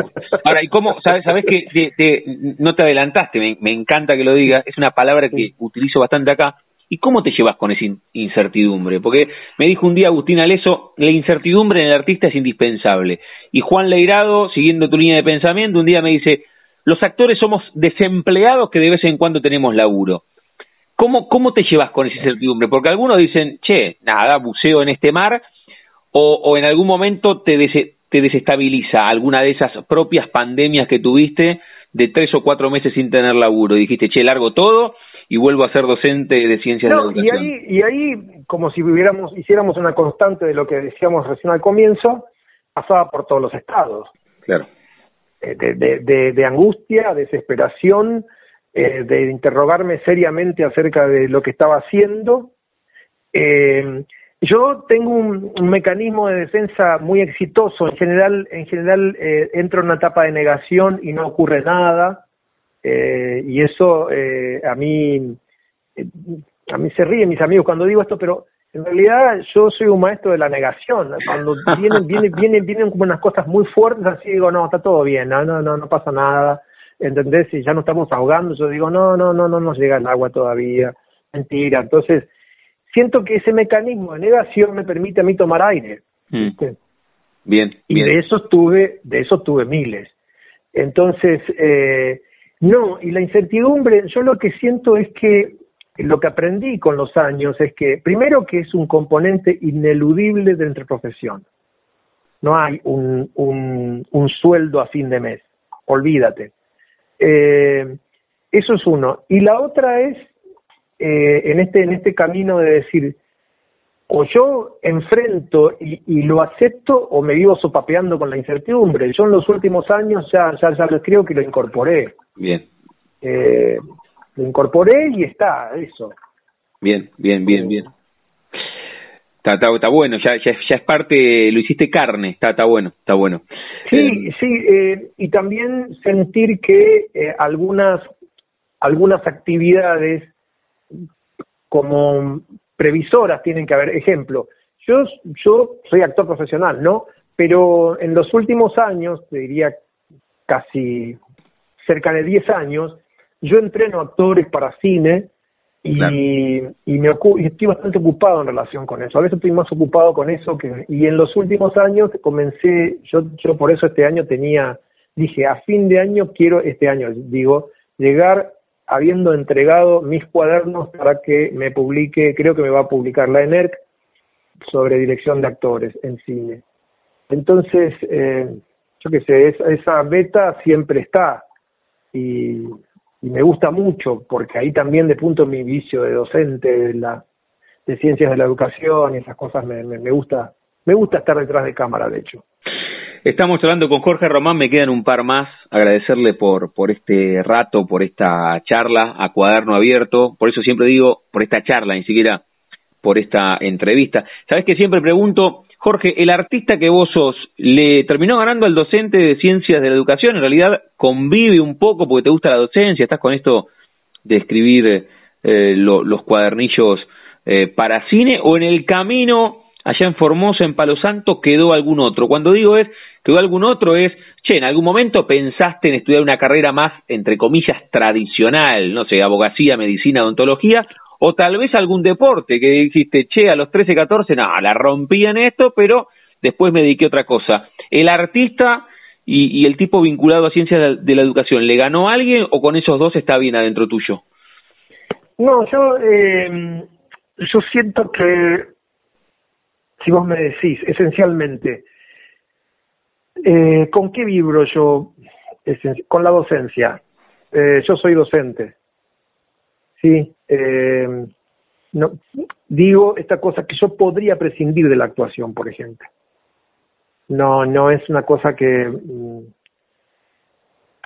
[SPEAKER 3] Ahora, ¿y cómo? ¿Sabes, sabes que no te adelantaste? Me, me encanta que lo digas. Es una palabra que utilizo bastante acá ¿Y cómo te llevas con esa incertidumbre? Porque me dijo un día Agustín Aleso, la incertidumbre en el artista es indispensable. Y Juan Leirado, siguiendo tu línea de pensamiento, un día me dice, los actores somos desempleados que de vez en cuando tenemos laburo. ¿Cómo, cómo te llevas con esa incertidumbre? Porque algunos dicen, che, nada, buceo en este mar, o, o en algún momento te, te desestabiliza alguna de esas propias pandemias que tuviste de tres o cuatro meses sin tener laburo. Y dijiste, che, largo todo y vuelvo a ser docente de ciencias de la educación.
[SPEAKER 5] Y ahí, y ahí, como si hubiéramos, hiciéramos una constante de lo que decíamos recién al comienzo, pasaba por todos los estados.
[SPEAKER 3] Claro.
[SPEAKER 5] Eh, de, de, de, angustia, desesperación, eh, de interrogarme seriamente acerca de lo que estaba haciendo. Eh, yo tengo un, un, mecanismo de defensa muy exitoso. En general, en general eh, entro en una etapa de negación y no ocurre nada. Eh, y eso eh, a mí eh, a mí se ríen mis amigos cuando digo esto, pero en realidad yo soy un maestro de la negación. Cuando *laughs* vienen vienen vienen vienen como unas cosas muy fuertes, así digo, no, está todo bien, no, no, no, no pasa nada. ¿Entendés? Si ya no estamos ahogando, yo digo, no, no, no, no nos llega el agua todavía. Mentira. Entonces, siento que ese mecanismo de negación me permite a mí tomar aire.
[SPEAKER 3] Mm. Bien,
[SPEAKER 5] Y de esos tuve, de esos tuve miles. Entonces, eh, no, y la incertidumbre, yo lo que siento es que lo que aprendí con los años es que, primero, que es un componente ineludible de entre profesión. No hay un, un, un sueldo a fin de mes, olvídate. Eh, eso es uno. Y la otra es, eh, en, este, en este camino de decir, o yo enfrento y, y, lo acepto o me vivo sopapeando con la incertidumbre. Yo en los últimos años ya, ya, ya lo creo que lo incorporé.
[SPEAKER 3] Bien.
[SPEAKER 5] Eh, lo incorporé y está, eso.
[SPEAKER 3] Bien, bien, bien, bien. Está, está, está bueno, ya, ya, ya, es parte, lo hiciste carne, está, está bueno, está bueno.
[SPEAKER 5] Sí, eh, sí, eh, y también sentir que eh, algunas, algunas actividades como previsoras tienen que haber, ejemplo, yo, yo soy actor profesional, ¿no? Pero en los últimos años, te diría casi cerca de 10 años, yo entreno actores para cine y, y me estoy bastante ocupado en relación con eso. A veces estoy más ocupado con eso que y en los últimos años comencé, yo yo por eso este año tenía dije, a fin de año quiero este año, digo, llegar habiendo entregado mis cuadernos para que me publique, creo que me va a publicar la ENERC sobre dirección de actores en cine. Entonces, eh, yo qué sé, esa, esa beta siempre está y y me gusta mucho porque ahí también de punto mi vicio de docente de la de ciencias de la educación y esas cosas me, me, gusta me gusta estar detrás de cámara de hecho
[SPEAKER 3] Estamos hablando con Jorge Román, me quedan un par más, agradecerle por, por este rato, por esta charla a cuaderno abierto, por eso siempre digo por esta charla, ni siquiera por esta entrevista. Sabes que siempre pregunto Jorge, el artista que vos sos, ¿le terminó ganando al docente de ciencias de la educación? En realidad convive un poco porque te gusta la docencia, estás con esto de escribir eh, los cuadernillos eh, para cine, o en el camino, allá en Formosa, en Palo Santo, quedó algún otro. Cuando digo es, quedó algún otro es, che, en algún momento pensaste en estudiar una carrera más, entre comillas, tradicional, no sé, abogacía, medicina, odontología, o tal vez algún deporte que dijiste, che, a los 13, 14, no, la rompí en esto, pero después me dediqué a otra cosa. ¿El artista y, el tipo vinculado a ciencias de, la educación, le ganó a alguien o con esos dos está bien adentro tuyo?
[SPEAKER 5] No, yo, eh, yo siento que, si vos me decís, esencialmente, eh, ¿con qué vibro yo? Con la docencia. Eh, yo soy docente. Sí, eh, no, digo esta cosa que yo podría prescindir de la actuación, por ejemplo. No, no es una cosa que mm,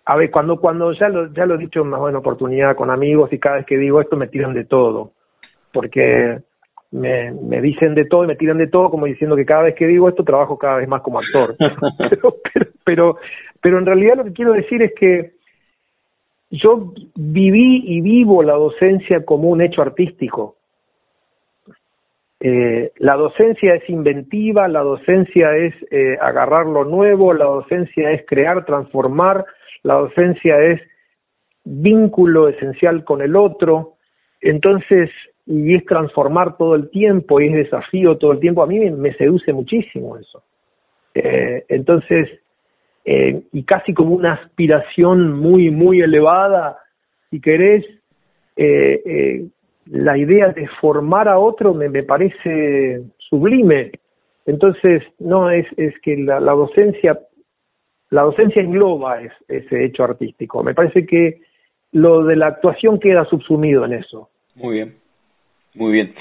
[SPEAKER 5] a ver, cuando cuando ya lo ya lo he dicho en más buena oportunidad con amigos y cada vez que digo esto me tiran de todo, porque me, me dicen de todo y me tiran de todo como diciendo que cada vez que digo esto trabajo cada vez más como actor. *laughs* pero, pero, pero en realidad lo que quiero decir es que yo viví y vivo la docencia como un hecho artístico. Eh, la docencia es inventiva, la docencia es eh, agarrar lo nuevo, la docencia es crear, transformar, la docencia es vínculo esencial con el otro, entonces, y es transformar todo el tiempo, y es desafío todo el tiempo, a mí me, seduce muchísimo eso. Eh, entonces, eh, y casi como una aspiración muy, muy elevada, si querés, eh, eh, la idea de formar a otro me, me parece sublime. Entonces, no, es, es que la, docencia, la docencia engloba ese hecho artístico. Me parece que lo de la actuación queda subsumido en eso.
[SPEAKER 3] Muy bien, muy bien.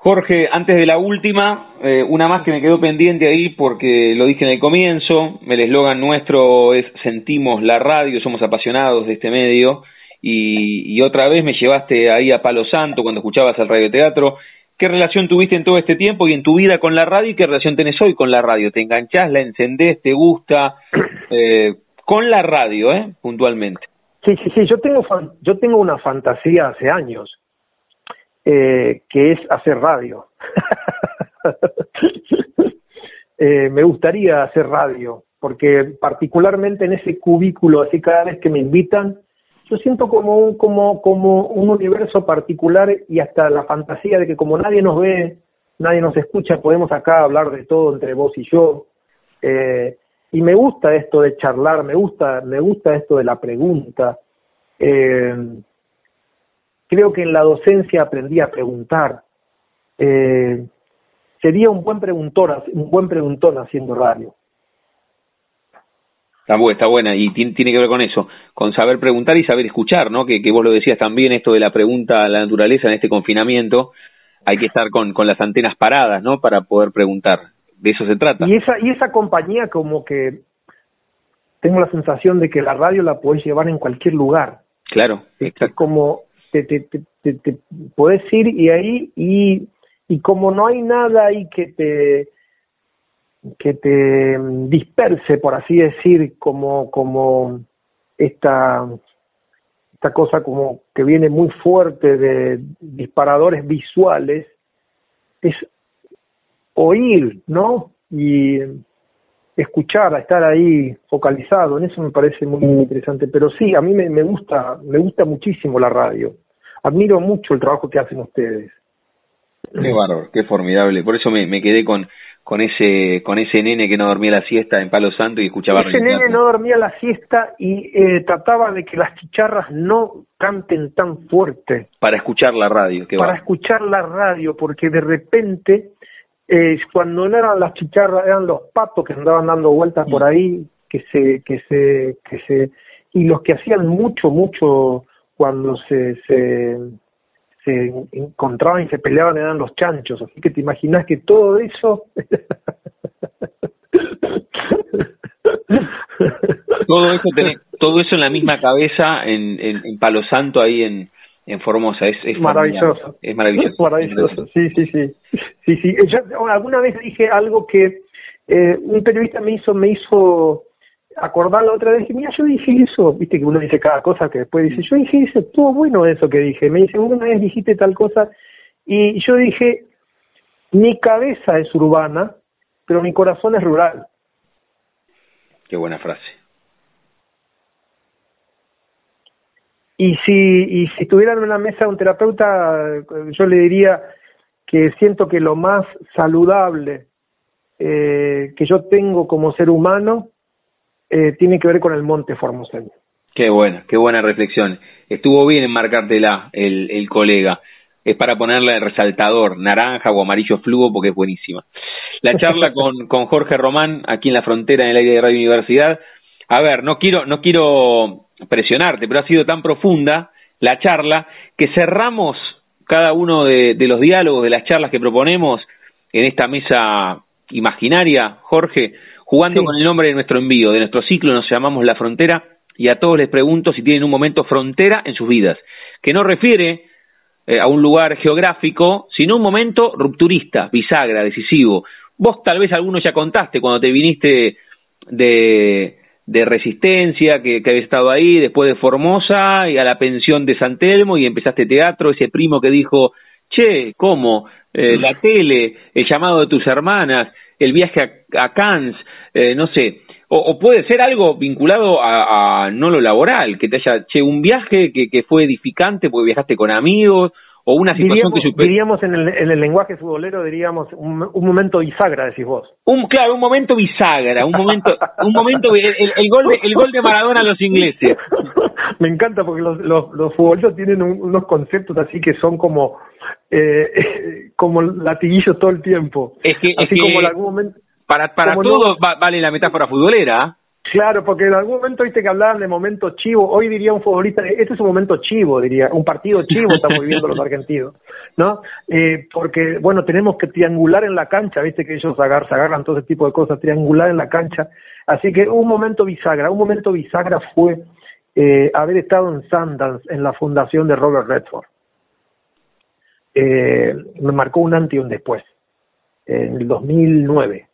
[SPEAKER 3] Jorge, antes de la última, eh, una más que me quedó pendiente ahí porque lo dije en el comienzo, el eslogan nuestro es sentimos la radio, somos apasionados de este medio y, otra vez me llevaste ahí a Palo Santo cuando escuchabas el radioteatro. ¿Qué relación tuviste en todo este tiempo y en tu vida con la radio y qué relación tenés hoy con la radio? ¿Te enganchás, la encendés, te gusta? *coughs* Eh, con la radio, ¿eh? Puntualmente.
[SPEAKER 5] Sí, sí, sí, yo tengo, yo tengo una fantasía hace años eh, que es hacer radio. *laughs* eh, me gustaría hacer radio, porque particularmente en ese cubículo, así cada vez que me invitan, yo siento como un, como, como un universo particular y hasta la fantasía de que como nadie nos ve, nadie nos escucha, podemos acá hablar de todo entre vos y yo. Eh, y me gusta esto de charlar, me gusta, me gusta esto de la pregunta. Eh, creo que en la docencia aprendí a preguntar. Eh, sería un buen preguntor, un buen preguntón haciendo radio.
[SPEAKER 3] Está buena, está buena y tiene, que ver con eso, con saber preguntar y saber escuchar, ¿no? Que, que vos lo decías también, esto de la pregunta a la naturaleza en este confinamiento, hay que estar con, con las antenas paradas, ¿no? Para poder preguntar. De eso se trata.
[SPEAKER 5] Y esa, y esa compañía como que tengo la sensación de que la radio la podés llevar en cualquier lugar.
[SPEAKER 3] Claro,
[SPEAKER 5] es como te, te, te, te, puedes ir y ahí y, y como no hay nada ahí que te que te disperse por así decir como como esta esta cosa como que viene muy fuerte de disparadores visuales, es oír, ¿no? Y escuchar, a estar ahí focalizado, en eso me parece muy, interesante. Pero sí, a mí me, me gusta, me gusta muchísimo la radio. Admiro mucho el trabajo que hacen ustedes.
[SPEAKER 3] Qué bárbaro, qué formidable. Por eso me, me quedé con, con ese con ese nene que no dormía la siesta en Palo Santo y escuchaba
[SPEAKER 5] ese nene no dormía la siesta y eh, trataba de que las chicharras no canten tan fuerte
[SPEAKER 3] para escuchar la radio
[SPEAKER 5] para escuchar la radio porque de repente eh, cuando no eran las chicharras eran los patos que andaban dando vueltas por ahí que se que se que se y los que hacían mucho mucho cuando se se encontraban y se peleaban eran los chanchos, así que te imaginas que todo eso... *laughs*
[SPEAKER 3] todo eso todo eso en la misma cabeza en, en, Palo Santo ahí en, en Formosa es, es
[SPEAKER 5] maravilloso.
[SPEAKER 3] es *laughs* maravilloso
[SPEAKER 5] maravilloso. sí sí sí. Sí sí. Yo alguna vez dije algo que eh, un periodista me hizo me hizo acordar la otra vez, mira, yo dije eso, viste que uno dice cada cosa que después dice, yo dije eso, estuvo bueno eso que dije, me dice, una vez dijiste tal cosa, y yo dije, mi cabeza es urbana, pero mi corazón es rural.
[SPEAKER 3] Qué buena frase.
[SPEAKER 5] Y si, y si estuviera en una mesa un terapeuta, yo le diría que siento que lo más saludable eh, que yo tengo como ser humano eh, tiene que ver con el monte formoseño.
[SPEAKER 3] Qué buena, qué buena reflexión. Estuvo bien enmarcártela el, el colega. Es para ponerle el resaltador, naranja o amarillo fluo, porque es buenísima. La charla *laughs* con, con Jorge Román, aquí en la frontera, en el aire de Radio Universidad. A ver, no quiero, no quiero presionarte, pero ha sido tan profunda la charla que cerramos cada uno de, de los diálogos, de las charlas que proponemos en esta mesa imaginaria, Jorge, jugando con el nombre de nuestro envío, de nuestro ciclo, nos llamamos La Frontera, y a todos les pregunto si tienen un momento frontera en sus vidas, que no refiere eh, a un lugar geográfico, sino un momento rupturista, bisagra, decisivo. Vos tal vez alguno ya contaste cuando te viniste de, de Resistencia, que, que habías estado ahí, después de Formosa, y a la pensión de San Telmo, y empezaste teatro, ese primo que dijo, che, ¿cómo? Eh, la tele, el llamado de tus hermanas, el viaje a, Cannes, eh, no sé, o, puede ser algo vinculado a, no lo laboral, que te haya, che, un viaje que, que fue edificante porque viajaste con amigos, o una situación
[SPEAKER 5] diríamos,
[SPEAKER 3] que
[SPEAKER 5] diríamos en el, en el lenguaje futbolero diríamos un, un, momento bisagra decís vos
[SPEAKER 3] un claro un momento bisagra un momento un momento el, el, gol de el gol de Maradona a los ingleses *laughs*
[SPEAKER 5] me encanta porque los los, los futbolistas tienen unos conceptos así que son como eh, *laughs* como latiguillos todo el tiempo.
[SPEAKER 3] Es que, así como en algún momento. Para, para todo vale la metáfora futbolera.
[SPEAKER 5] Claro, porque en algún momento viste que hablaban de momento chivo. Hoy diría un futbolista, este es un momento chivo, diría, un partido chivo estamos *laughs* viviendo los argentinos, ¿no? Eh, porque, bueno, tenemos que triangular en la cancha, viste que ellos agarran, agarran todo ese tipo de cosas, triangular en la cancha. Así que un momento bisagra, un momento bisagra fue eh, haber estado en Sundance, en la fundación de Robert Redford eh, me marcó un antes y un después, en el 2009.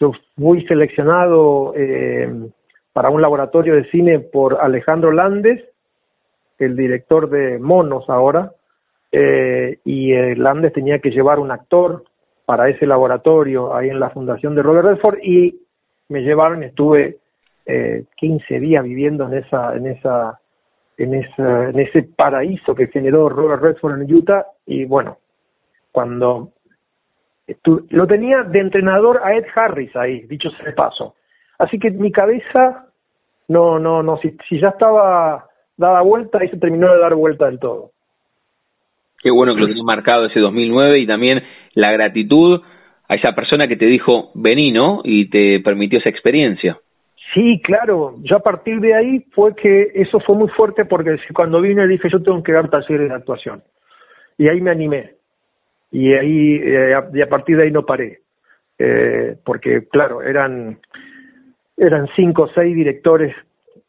[SPEAKER 5] Yo fui seleccionado eh, para un laboratorio de cine por Alejandro Landes, el director de Monos ahora, eh, y eh, Landes tenía que llevar un actor para ese laboratorio ahí en la fundación de Robert Redford y me llevaron estuve eh, 15 días viviendo en esa en esa en, esa, en ese paraíso que generó Robert Redford en Utah y bueno, cuando lo tenía de entrenador a Ed Harris ahí, dicho sea de paso. Así que mi cabeza, no, no, no, si, si ya estaba dada vuelta, ahí se terminó de dar vuelta del todo.
[SPEAKER 3] Qué bueno que lo tenés marcado ese 2009 y también la gratitud a esa persona que te dijo vení, ¿no? Y te permitió esa experiencia.
[SPEAKER 5] Sí, claro. Yo a partir de ahí fue que eso fue muy fuerte porque cuando vine dije yo tengo que dar talleres de actuación. Y ahí me animé. Y ahí, eh, y a partir de ahí no paré. Eh, porque claro, eran, eran cinco o seis directores.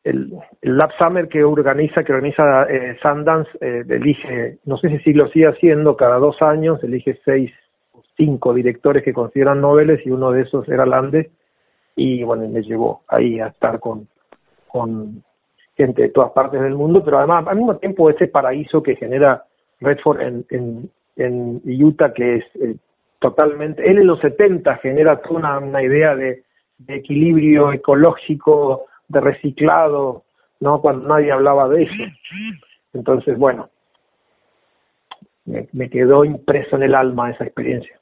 [SPEAKER 5] El, el Lab Summer que organiza, que organiza eh, Sundance, eh, elige, no sé si lo sigue haciendo, cada dos años elige seis o cinco directores que consideran noveles y uno de esos era Landes y bueno, me llevó ahí a estar con, con gente de todas partes del mundo, pero además al mismo tiempo ese paraíso que genera Redford en, en, en Utah, que es eh, totalmente, él en los 70 genera toda una, idea de, equilibrio ecológico, de reciclado, ¿no? Cuando nadie hablaba de eso. Entonces, bueno, me, me quedó impreso en el alma esa experiencia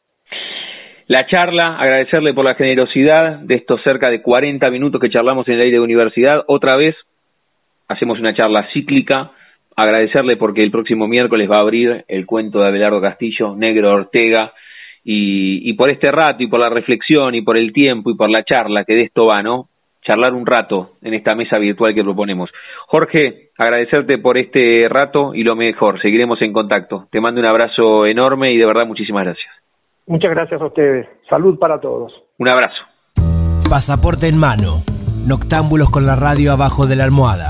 [SPEAKER 3] la charla, agradecerle por la generosidad de estos cerca de 40 minutos que charlamos en el aire de universidad. Otra vez hacemos una charla cíclica, agradecerle porque el próximo miércoles va a abrir el cuento de Abelardo Castillo, Negro Ortega, y, por este rato y por la reflexión y por el tiempo y por la charla que de esto va, ¿no? Charlar un rato en esta mesa virtual que proponemos. Jorge, agradecerte por este rato y lo mejor, seguiremos en contacto. Te mando un abrazo enorme y de verdad muchísimas gracias.
[SPEAKER 5] Muchas gracias a ustedes. Salud para todos.
[SPEAKER 3] Un abrazo.
[SPEAKER 1] Pasaporte en mano. Noctámbulos con la radio abajo de la almohada.